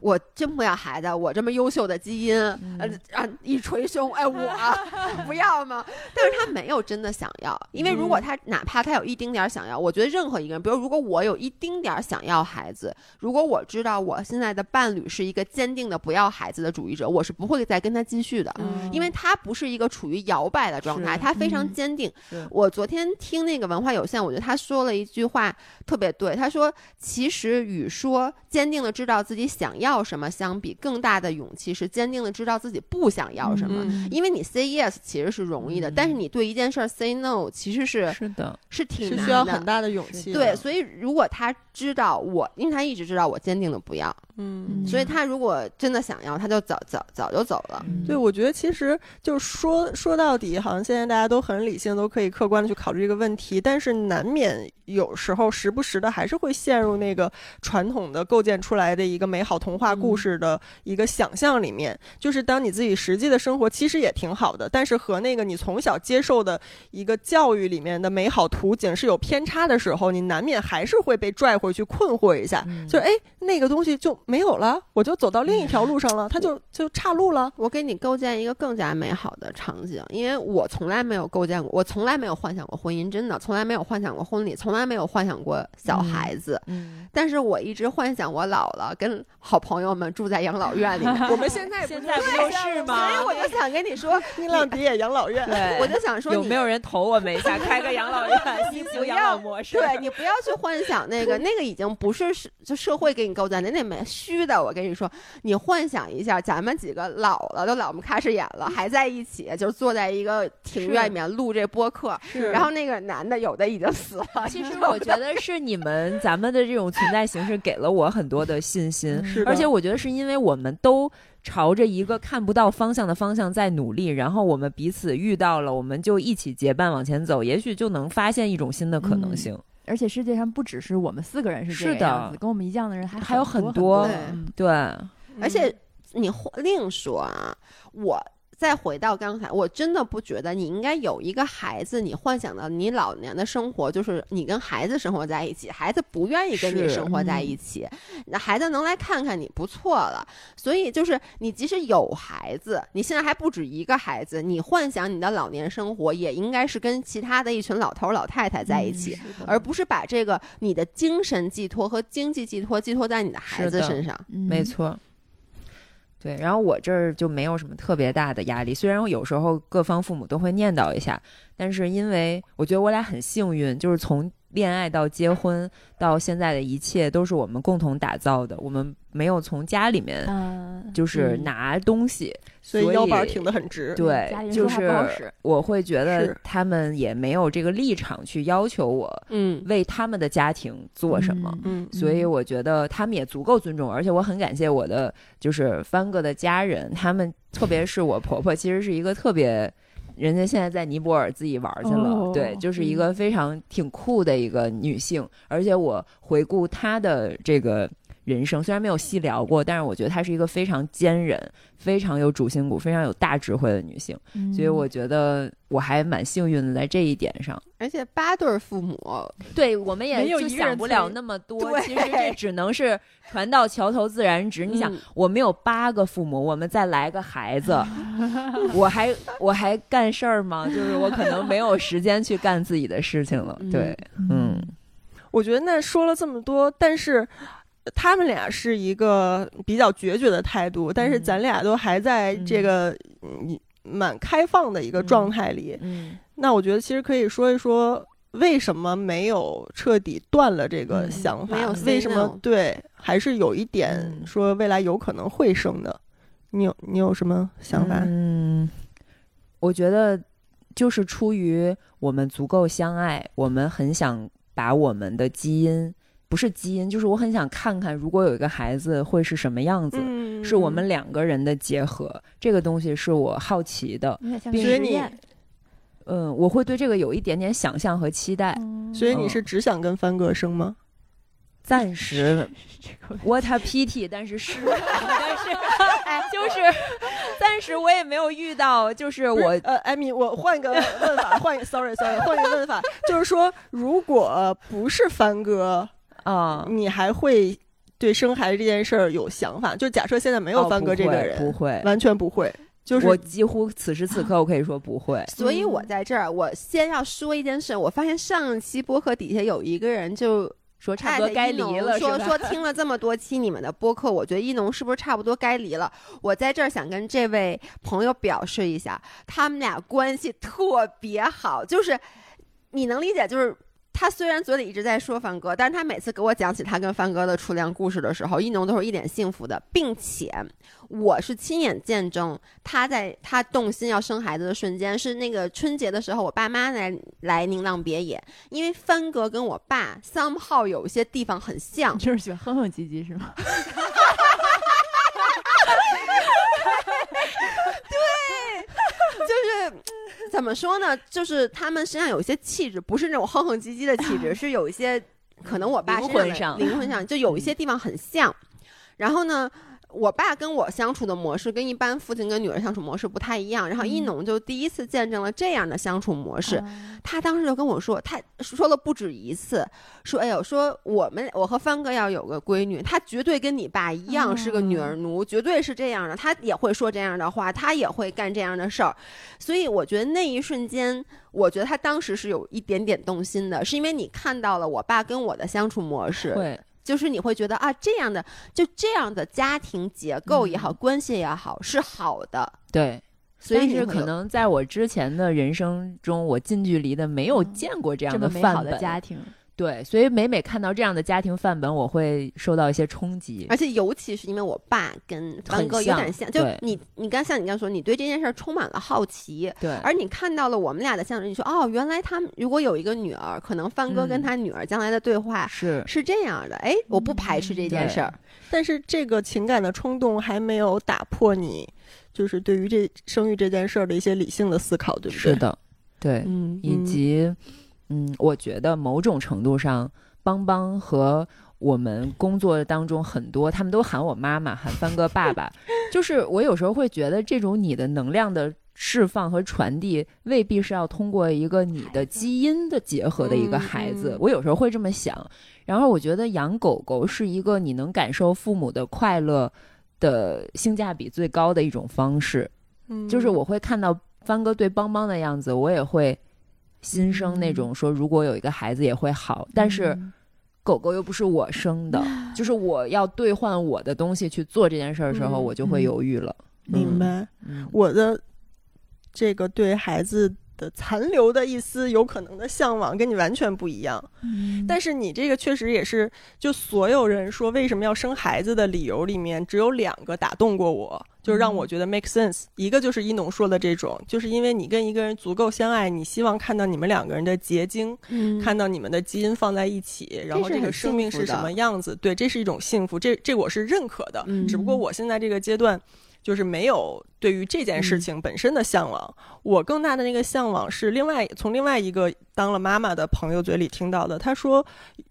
我真不要孩子，我这么优秀的基因，嗯呃啊一捶胸，哎，我 不要吗？但是他没有真的想要，因为如果他哪怕他有一丁点儿想要，我觉得任何一个人，比如如果我有一丁点儿想要孩子，如果我知道我现在的伴侣是一个坚定的不要孩子的主义者，我是不会再跟他继续的。嗯因为他不是一个处于摇摆的状态，他非常嗯坚定。是我昨天听那个文化有限，我觉得他说了一句话特别对，他说：“其实与说坚定的知道自己想要什么相比，更大的勇气是坚定的知道自己不想要什么。嗯因为你 say yes 其实是容易的，嗯但是你对一件事儿 say no 其实是是的，是挺难是需要很的。大的勇气的。对，所以如果他知道我，因为他一直知道我坚定的不要，嗯，所以他如果真的想要，他就早早早就走了。嗯对，我觉得其实就说说到底，好像现在大家都很理性，都可以客观的去考虑这个问题，但是难免有时候时不时的还是会陷入那个传统的构建出来的一个美好童话故事的一个想象里面。就是当你自己实际的生活其实也挺好的，但是和那个你从小接受的一个教育里面的美好图景是有偏差的时候，你难免还是会被拽回去困惑一下。嗯就哎，那个东西就没有了，我就走到另一条路上了，它就就岔路了。我给你构建一个更加美好的场景，因为我从来没有构建过，我从来没有幻想过婚姻，真的从来没有幻想过婚礼，从来没有幻想过小孩子。嗯，但是我一直幻想我老了，跟好朋友们住在养老院里面。我们现在现在不就是吗？所以我就想跟你说，你浪迪也养老院，对，我就想说你有没有人投我们一下，开个养老院，新型养老模式？对你不要去幻想那个，那个已经不是是就社会给你构建的，那没虚的。我跟你说，你幻想一下，咱们几个老了都老不开始演了，还在一起，就是坐在一个庭院里面录这播客，是然后那个男的有的已经死了。其实 我觉得是你们咱们的这种存在形式给了我很多的信心，是的。而且我觉得是因为我们都朝着一个看不到方向的方向在努力，然后我们彼此遇到了，我们就一起结伴往前走，也许就能发现一种新的可能性。而且世界上不只是我们四个人是这个样子，跟我们一样的人还还有很很多对嗯，而且你换另说啊，我再回到刚才，我真的不觉得你应该有一个孩子，你幻想到你老年的生活就是你跟孩子生活在一起，孩子不愿意跟你生活在一起，那孩子能来看看你不错了。所以就是你即使有孩子，你现在还不止一个孩子，你幻想你的老年生活也应该是跟其他的一群老头儿老太太在一起。嗯而不是把这个你的精神寄托和经济寄托寄托在你的孩子身上，嗯没错。对，然后我这儿就没有什么特别大的压力，虽然我有时候各方父母都会念叨一下，但是因为我觉得我俩很幸运，就是从恋爱到结婚到现在的一切都是我们共同打造的，我们没有从家里面嗯，就是嗯拿东西，所以腰板挺得很直。对就是我会觉得他们也没有这个立场去要求我嗯为他们的家庭做什么。嗯，所以我觉得他们也足够尊重，而且我很感谢我的就是帆哥的家人，他们特别是我婆婆，其实是一个特别，人家现在在尼泊尔自己玩去了，哦对，就是一个非常挺酷的一个女性，而且我回顾她的这个。人生虽然没有细聊过，但是我觉得她是一个非常坚韧、非常有主心骨、非常有大智慧的女性，嗯所以我觉得我还蛮幸运的在这一点上。而且八对儿父母，对我们也想不了那么 多，其实这只能是船到桥头自然直。你想嗯，我们有八个父母，我们再来个孩子，我还我还干事儿吗？就是我可能没有时间去干自己的事情了。嗯对，嗯，我觉得那说了这么多，但是。他们俩是一个比较决绝的态度，但是嗯咱俩都还在这个嗯蛮开放的一个状态里。嗯那我觉得其实可以说一说，为什么没有彻底断了这个嗯想法？为什么对还是有一点嗯说未来有可能会生的？你有你有什么想法？嗯，我觉得就是出于我们足够相爱，我们很想把我们的基因，不是基因，就是我很想看看，如果有一个孩子会是什么样子。嗯是我们两个人的结合，这个东西是我好奇的。并所以你。嗯，我会对这个有一点点想象和期待。嗯所以你是只想跟帆哥生吗？暂时 what a pity，但是是，但是 哎，就是暂时我也没有遇到，就是我呃，艾米，我换一个问法，换一个，sorry sorry，换一个问法，就是说，如果不是帆哥，啊，你还会对生孩子这件事儿有想法？就假设现在没有哦帆哥这个人，不会，完全不会，就是我几乎此时此刻我可以说不会。所以我在这儿，我先要说一件事。我发现上期播客底下有一个人就说差不多该离了，说？说听了这么多期你们的播客，我觉得一农是不是差不多该离了？我在这儿想跟这位朋友表示一下，他们俩关系特别好，就是你能理解，就是。他虽然嘴里一直在说帆哥，但是他每次给我讲起他跟帆哥的初恋故事的时候，一农都是一脸幸福的，并且我是亲眼见证他在他动心要生孩子的瞬间，是那个春节的时候，我爸妈来来宁浪别野，因为帆哥跟我爸 somehow 有一些地方很像，就是喜欢哼哼唧唧是吗？就是怎么说呢？就是他们身上有一些气质，不是那种哼哼唧唧的气质，是有一些可能我爸灵魂上灵魂上就有一些地方很像。然后呢，我爸跟我相处的模式跟一般父亲跟女儿相处模式不太一样。然后一农就第一次见证了这样的相处模式。啊他当时就跟我说，他说了不止一次，说：“哎呦，说我们我和帆哥要有个闺女，她绝对跟你爸一样是个女儿奴，绝对是这样的，他也会说这样的话，他也会干这样的事儿。”所以我觉得那一瞬间，我觉得他当时是有一点点动心的，是因为你看到了我爸跟我的相处模式，会，就是你会觉得啊，这样的就这样的家庭结构也好，关系也好是好的，对。所以但是可能在我之前的人生中，我近距离的没有嗯见过这样这么美好的。家庭，对，所以每每看到这样的家庭范本，我会受到一些冲击。而且尤其是因为我爸跟帆哥有点像，就你你刚像你刚说，你对这件事儿充满了好奇，对，而你看到了我们俩的相处，你说哦，原来他们如果有一个女儿，可能帆哥跟嗯他女儿将来的对话是是这样的，哎，我不排斥这件事儿，但是这个情感的冲动还没有打破你，就是对于这生育这件事儿的一些理性的思考，对不对？是，的，对，嗯，以及嗯，我觉得某种程度上，邦邦和我们工作当中很多，他们都喊我妈妈，喊帆哥爸爸，就是我有时候会觉得这种你的能量的。释放和传递未必是要通过一个你的基因的结合的一个孩子，嗯嗯我有时候会这么想。然后我觉得养狗狗是一个你能感受父母的快乐的性价比最高的一种方式。嗯就是我会看到帆哥对邦邦的样子，我也会心生那种说，如果有一个孩子也会好。但是嗯狗狗又不是我生的，就是我要兑换我的东西去做这件事儿的时候，嗯我就会犹豫了。明白。嗯，我的这个对孩子的残留的一丝有可能的向往，跟你完全不一样。嗯但是你这个确实也是，就所有人说为什么要生孩子的理由里面，只有两个打动过我，就让我觉得 make sense。一个就是一农说的这种，就是因为你跟一个人足够相爱，你希望看到你们两个人的结晶，嗯看到你们的基因放在一起，然后这个生命是什么样子，对，这是一种幸福，这这我是认可的。嗯只不过我现在这个阶段。就是没有对于这件嗯事情本身的向往，我更大的那个向往是另外从另外一个当了妈妈的朋友嘴里听到的。他说，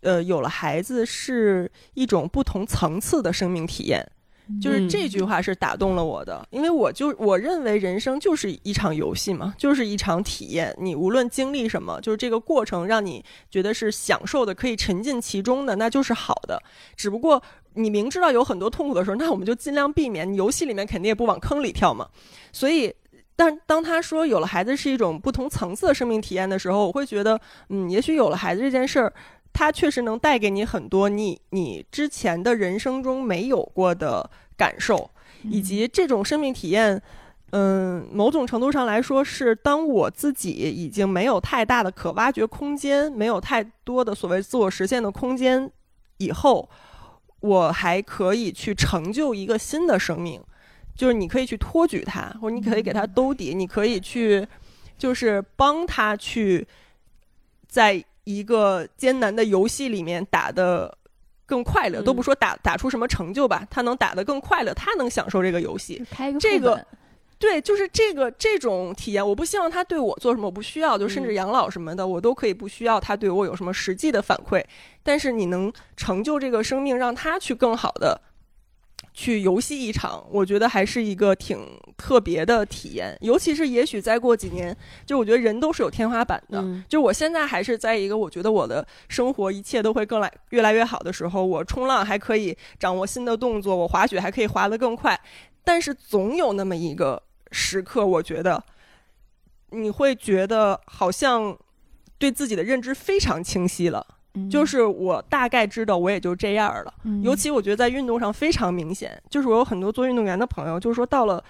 呃，有了孩子是一种不同层次的生命体验。就是嗯这句话是打动了我的，因为我就我认为人生就是一场游戏嘛，就是一场体验。你无论经历什么，就是这个过程让你觉得是享受的，可以沉浸其中的，那就是好的。只不过你明知道有很多痛苦的时候，那我们就尽量避免。你游戏里面肯定也不往坑里跳嘛，所以。但当他说有了孩子是一种不同层次的生命体验的时候，我会觉得，嗯，也许有了孩子这件事儿，它确实能带给你很多你你之前的人生中没有过的感受，以及这种生命体验，嗯，某种程度上来说，是当我自己已经没有太大的可挖掘空间，没有太多的所谓自我实现的空间以后，我还可以去成就一个新的生命。就是你可以去托举他，或者你可以给他兜底，你可以去，就是帮他去，在一个艰难的游戏里面打的更快乐。都不说打打出什么成就吧，他能打得更快乐，他能享受这个游戏。开个这个，对，就是这个这种体验，我不希望他对我做什么，我不需要，就甚至养老什么的，我都可以不需要他对我有什么实际的反馈。但是你能成就这个生命，让他去更好的。去游戏一场，我觉得还是一个挺特别的体验。尤其是也许再过几年，就我觉得人都是有天花板的。就我现在还是在一个我觉得我的生活一切都会更来越来越好的时候，我冲浪还可以掌握新的动作，我滑雪还可以滑得更快。但是总有那么一个时刻，我觉得你会觉得好像对自己的认知非常清晰了。就是我大概知道，我也就这样了。尤其我觉得在运动上非常明显，就是我有很多做运动员的朋友，就是说到了。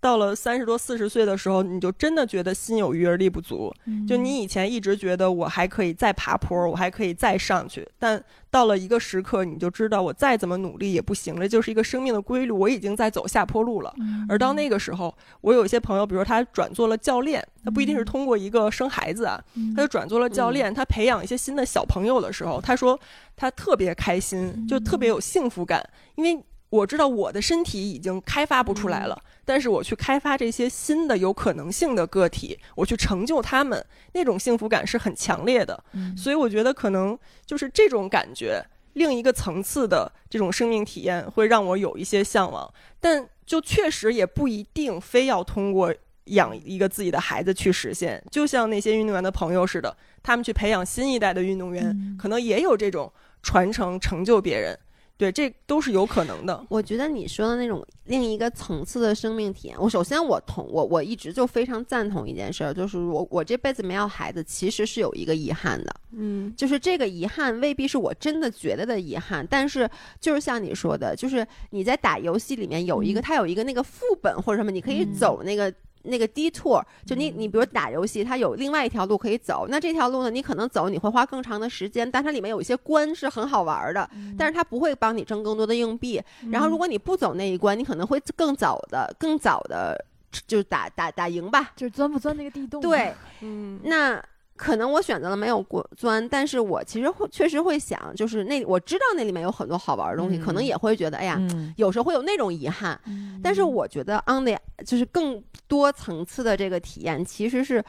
到了三十多四十岁的时候，你就真的觉得心有余而力不足。就你以前一直觉得我还可以再爬坡，我还可以再上去，但到了一个时刻，你就知道我再怎么努力也不行了，就是一个生命的规律，我已经在走下坡路了。而到那个时候，我有一些朋友，比如说他转做了教练，他不一定是通过一个生孩子啊，他就转做了教练，他培养一些新的小朋友的时候，他说他特别开心，就特别有幸福感，因为。我知道我的身体已经开发不出来了，但是我去开发这些新的有可能性的个体，我去成就他们，那种幸福感是很强烈的。所以我觉得可能就是这种感觉，另一个层次的这种生命体验会让我有一些向往。但就确实也不一定非要通过养一个自己的孩子去实现。就像那些运动员的朋友似的，他们去培养新一代的运动员，可能也有这种传承、成就别人。对，这都是有可能的。我觉得你说的那种另一个层次的生命体验，我首先我同我我一直就非常赞同一件事儿，就是我我这辈子没有孩子，其实是有一个遗憾的。嗯，就是这个遗憾未必是我真的觉得的遗憾，但是就是像你说的，就是你在打游戏里面有一个，它有一个那个副本或者什么，你可以走那个。那个 detour 就你你比如打游戏，它有另外一条路可以走。那这条路呢，你可能走你会花更长的时间，但它里面有一些关是很好玩的，但是它不会帮你挣更多的硬币。然后如果你不走那一关，你可能会更早的、更早的就打打打赢吧，就是钻不钻那个地洞。对，嗯，那。可能我选择了没有过钻，但是我其实会确实会想，就是那我知道那里面有很多好玩的东西，可能也会觉得，哎呀，有时候会有那种遗憾。但是我觉得 on the 就是更多层次的这个体验，其实是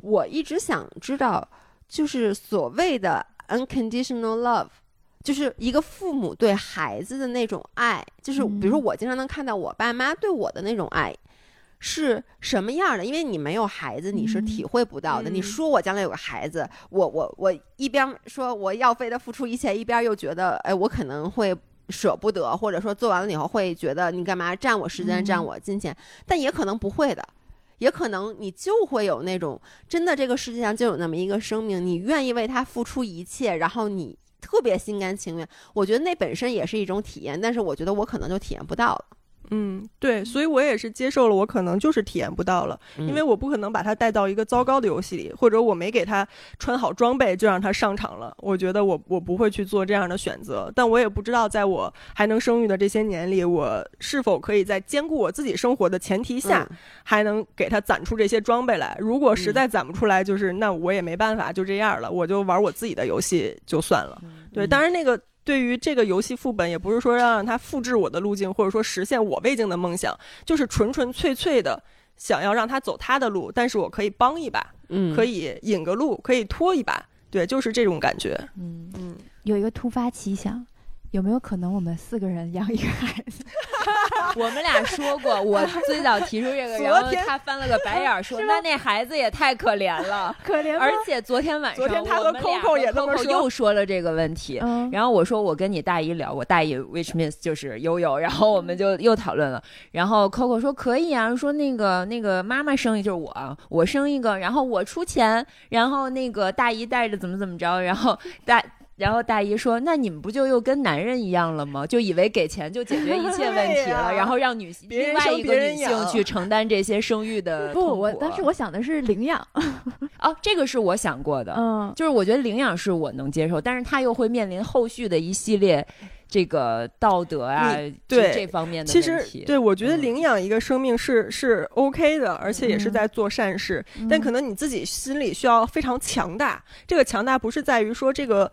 我一直想知道，就是所谓的 unconditional love，就是一个父母对孩子的那种爱，就是比如说我经常能看到我爸妈对我的那种爱。是什么样的？因为你没有孩子，你是体会不到的。你说我将来有个孩子，我我我一边说我要为他付出一切，一边又觉得，哎，我可能会舍不得，或者说做完了以后会觉得你干嘛占我时间、占我金钱？但也可能不会的，也可能你就会有那种真的，这个世界上就有那么一个生命，你愿意为他付出一切，然后你特别心甘情愿。我觉得那本身也是一种体验，但是我觉得我可能就体验不到了。嗯，对，所以我也是接受了，我可能就是体验不到了，因为我不可能把他带到一个糟糕的游戏里，或者我没给他穿好装备就让他上场了。我觉得我我不会去做这样的选择，但我也不知道在我还能生育的这些年里，我是否可以在兼顾我自己生活的前提下，还能给他攒出这些装备来。如果实在攒不出来，就是那我也没办法，就这样了，我就玩我自己的游戏就算了。对，当然那个。对于这个游戏副本，也不是说要让他复制我的路径，或者说实现我未竟的梦想，就是纯纯粹粹的想要让他走他的路，但是我可以帮一把，嗯，可以引个路，可以拖一把，对，就是这种感觉，嗯嗯，有一个突发奇想。有没有可能我们四个人养一个孩子？我们俩说过，我最早提出这个，然后他翻了个白眼说：“那那孩子也太可怜了，可怜。”而且昨天晚上，昨天他和 Coco 又说了这个问题。然后我说：“我跟你大姨聊，我大姨 which means 就是悠悠。”然后我们就又讨论了。然后 Coco 说：“可以啊，说那个那个妈妈生一就是我，我生一个，然后我出钱，然后那个大姨带着怎么怎么着，然后大。”然后大姨说：“那你们不就又跟男人一样了吗？就以为给钱就解决一切问题了，然后让女性另外一个人女性去承担这些生育的不，我当时我想的是领养，哦，这个是我想过的，嗯，就是我觉得领养是我能接受，但是他又会面临后续的一系列这个道德啊，这对这方面的其实问题。对我觉得嗯领养一个生命是是 OK 的，而且也是嗯在做善事，但可能你自己心里需要非常强大。这个强大不是在于说这个。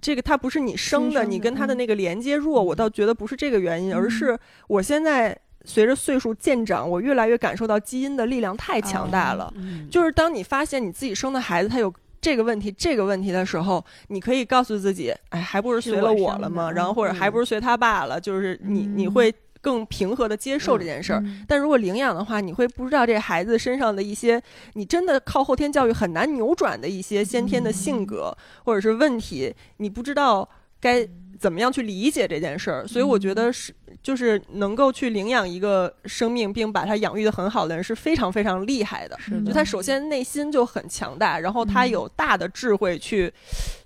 这个它不是你生的，你跟它的嗯那个连接弱，我倒觉得不是这个原因，而嗯是我现在随着岁数渐长，我越来越感受到基因的力量太强大了。嗯就是当你发现你自己生的孩子他有这个问题、这个问题的时候，你可以告诉自己，哎，还不是随了我了吗？然后或者嗯还不是随他爸了，就是你你嗯会更平和的接受这件事儿。嗯但如果领养的话，你会不知道这孩子身上的一些，你真的靠后天教育很难扭转的一些先天的性格、或者是问题，你不知道该怎么样去理解这件事儿。所以我觉得是，就是能够去领养一个生命，并把它养育的很好的人是非常非常厉害的。就他首先内心就很强大，然后他嗯有大的智慧去，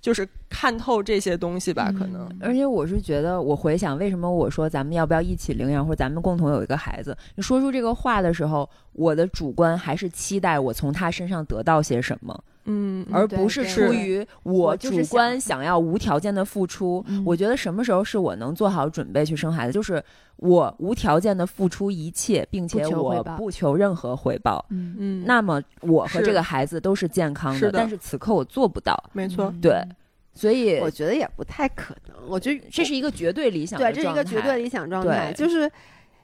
就是看透这些东西吧，可能。而且我是觉得，我回想为什么我说咱们要不要一起领养，或者咱们共同有一个孩子，你说出这个话的时候，我的主观还是期待我从他身上得到些什么，嗯，而不是出于我主观想要无条件的付出。嗯我觉得什么时候是我能做好准备去生孩子，就是我无条件的付出一切，并且我不求任何回报。嗯嗯，那么我和这个孩子都是健康是的但是此刻我做不到，没错。对所以我觉得也不太可能。我觉得这是一个绝对理想的对，这是一个绝对理想状态，就是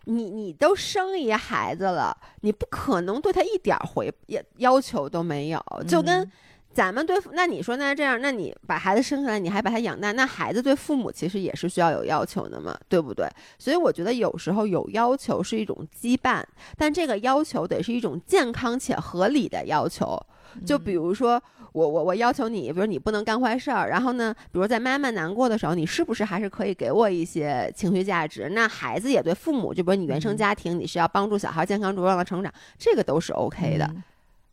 你你都生一孩子了，你不可能对他一点儿回也要求都没有，就跟嗯咱们对父，那你说那这样，那你把孩子生下来，你还把他养大，那孩子对父母其实也是需要有要求的嘛，对不对？所以我觉得有时候有要求是一种羁绊，但这个要求得是一种健康且合理的要求。就比如说，我我我要求你，比如你不能干坏事儿，然后呢，比如在妈妈难过的时候，你是不是还是可以给我一些情绪价值？那孩子也对父母，就比如你原生嗯家庭，你是要帮助小孩健康茁壮的成长，这个都是 OK 的。嗯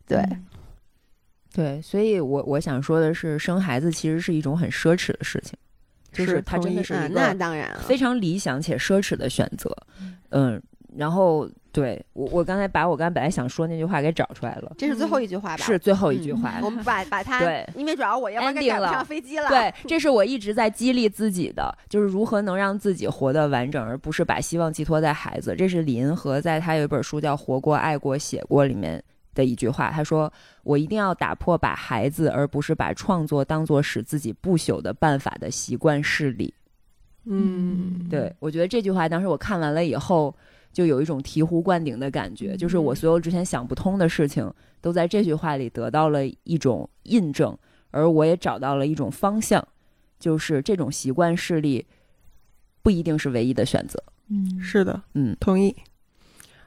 对，对，所以我我想说的是，生孩子其实是一种很奢侈的事情，就是是它真的是一那个当然。非常理想且奢侈的选择。嗯，然后对我我刚才把我刚才本来想说那句话给找出来了，这是最后一句话吧？是最后一句嗯话。我们把把它，对因为主要我要不赶上飞机了。对，这是我一直在激励自己的，就是如何能让自己活得完整，而不是把希望寄托在孩子。这是李银河在他有一本书叫《活过、爱过、写过》里面的一句话。他说：“我一定要打破把孩子，而不是把创作当做使自己不朽的办法的习惯势力。”嗯，对，我觉得这句话当时我看完了以后，就有一种醍醐灌顶的感觉，就是我所有之前想不通的事情，都在这句话里得到了一种印证，而我也找到了一种方向，就是这种习惯势力不一定是唯一的选择。嗯是的，嗯，同意。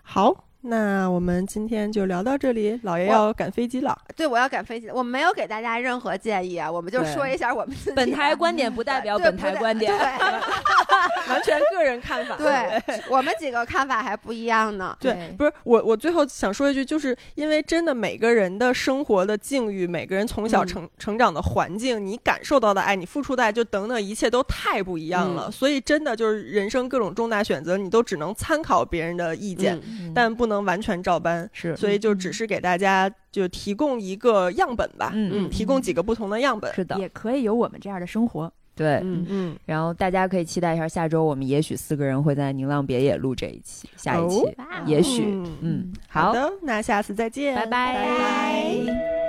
好，那我们今天就聊到这里，老爷要赶飞机了。对，我要赶飞机，我没有给大家任何建议啊，我们就说一下我们自己的本台观点不代表本台观点。对 完全个人看法。对，我们几个看法还不一样呢。对，不是我，我最后想说一句，就是因为真的每个人的生活的境遇，每个人从小嗯成、成长的环境，你感受到的爱，你付出的爱，就等等，一切都太不一样了。嗯所以真的就是人生各种重大选择，你都只能参考别人的意见，嗯但不能完全照搬。是，所以就只是给大家就提供一个样本吧，嗯嗯提供几个不同的样本。是的，也可以有我们这样的生活。对。嗯，嗯，然后大家可以期待一下，下周我们也许四个人会在宁浪别野录这一期，下一期哦也许，嗯嗯，好，好的，那下次再见，拜拜拜拜。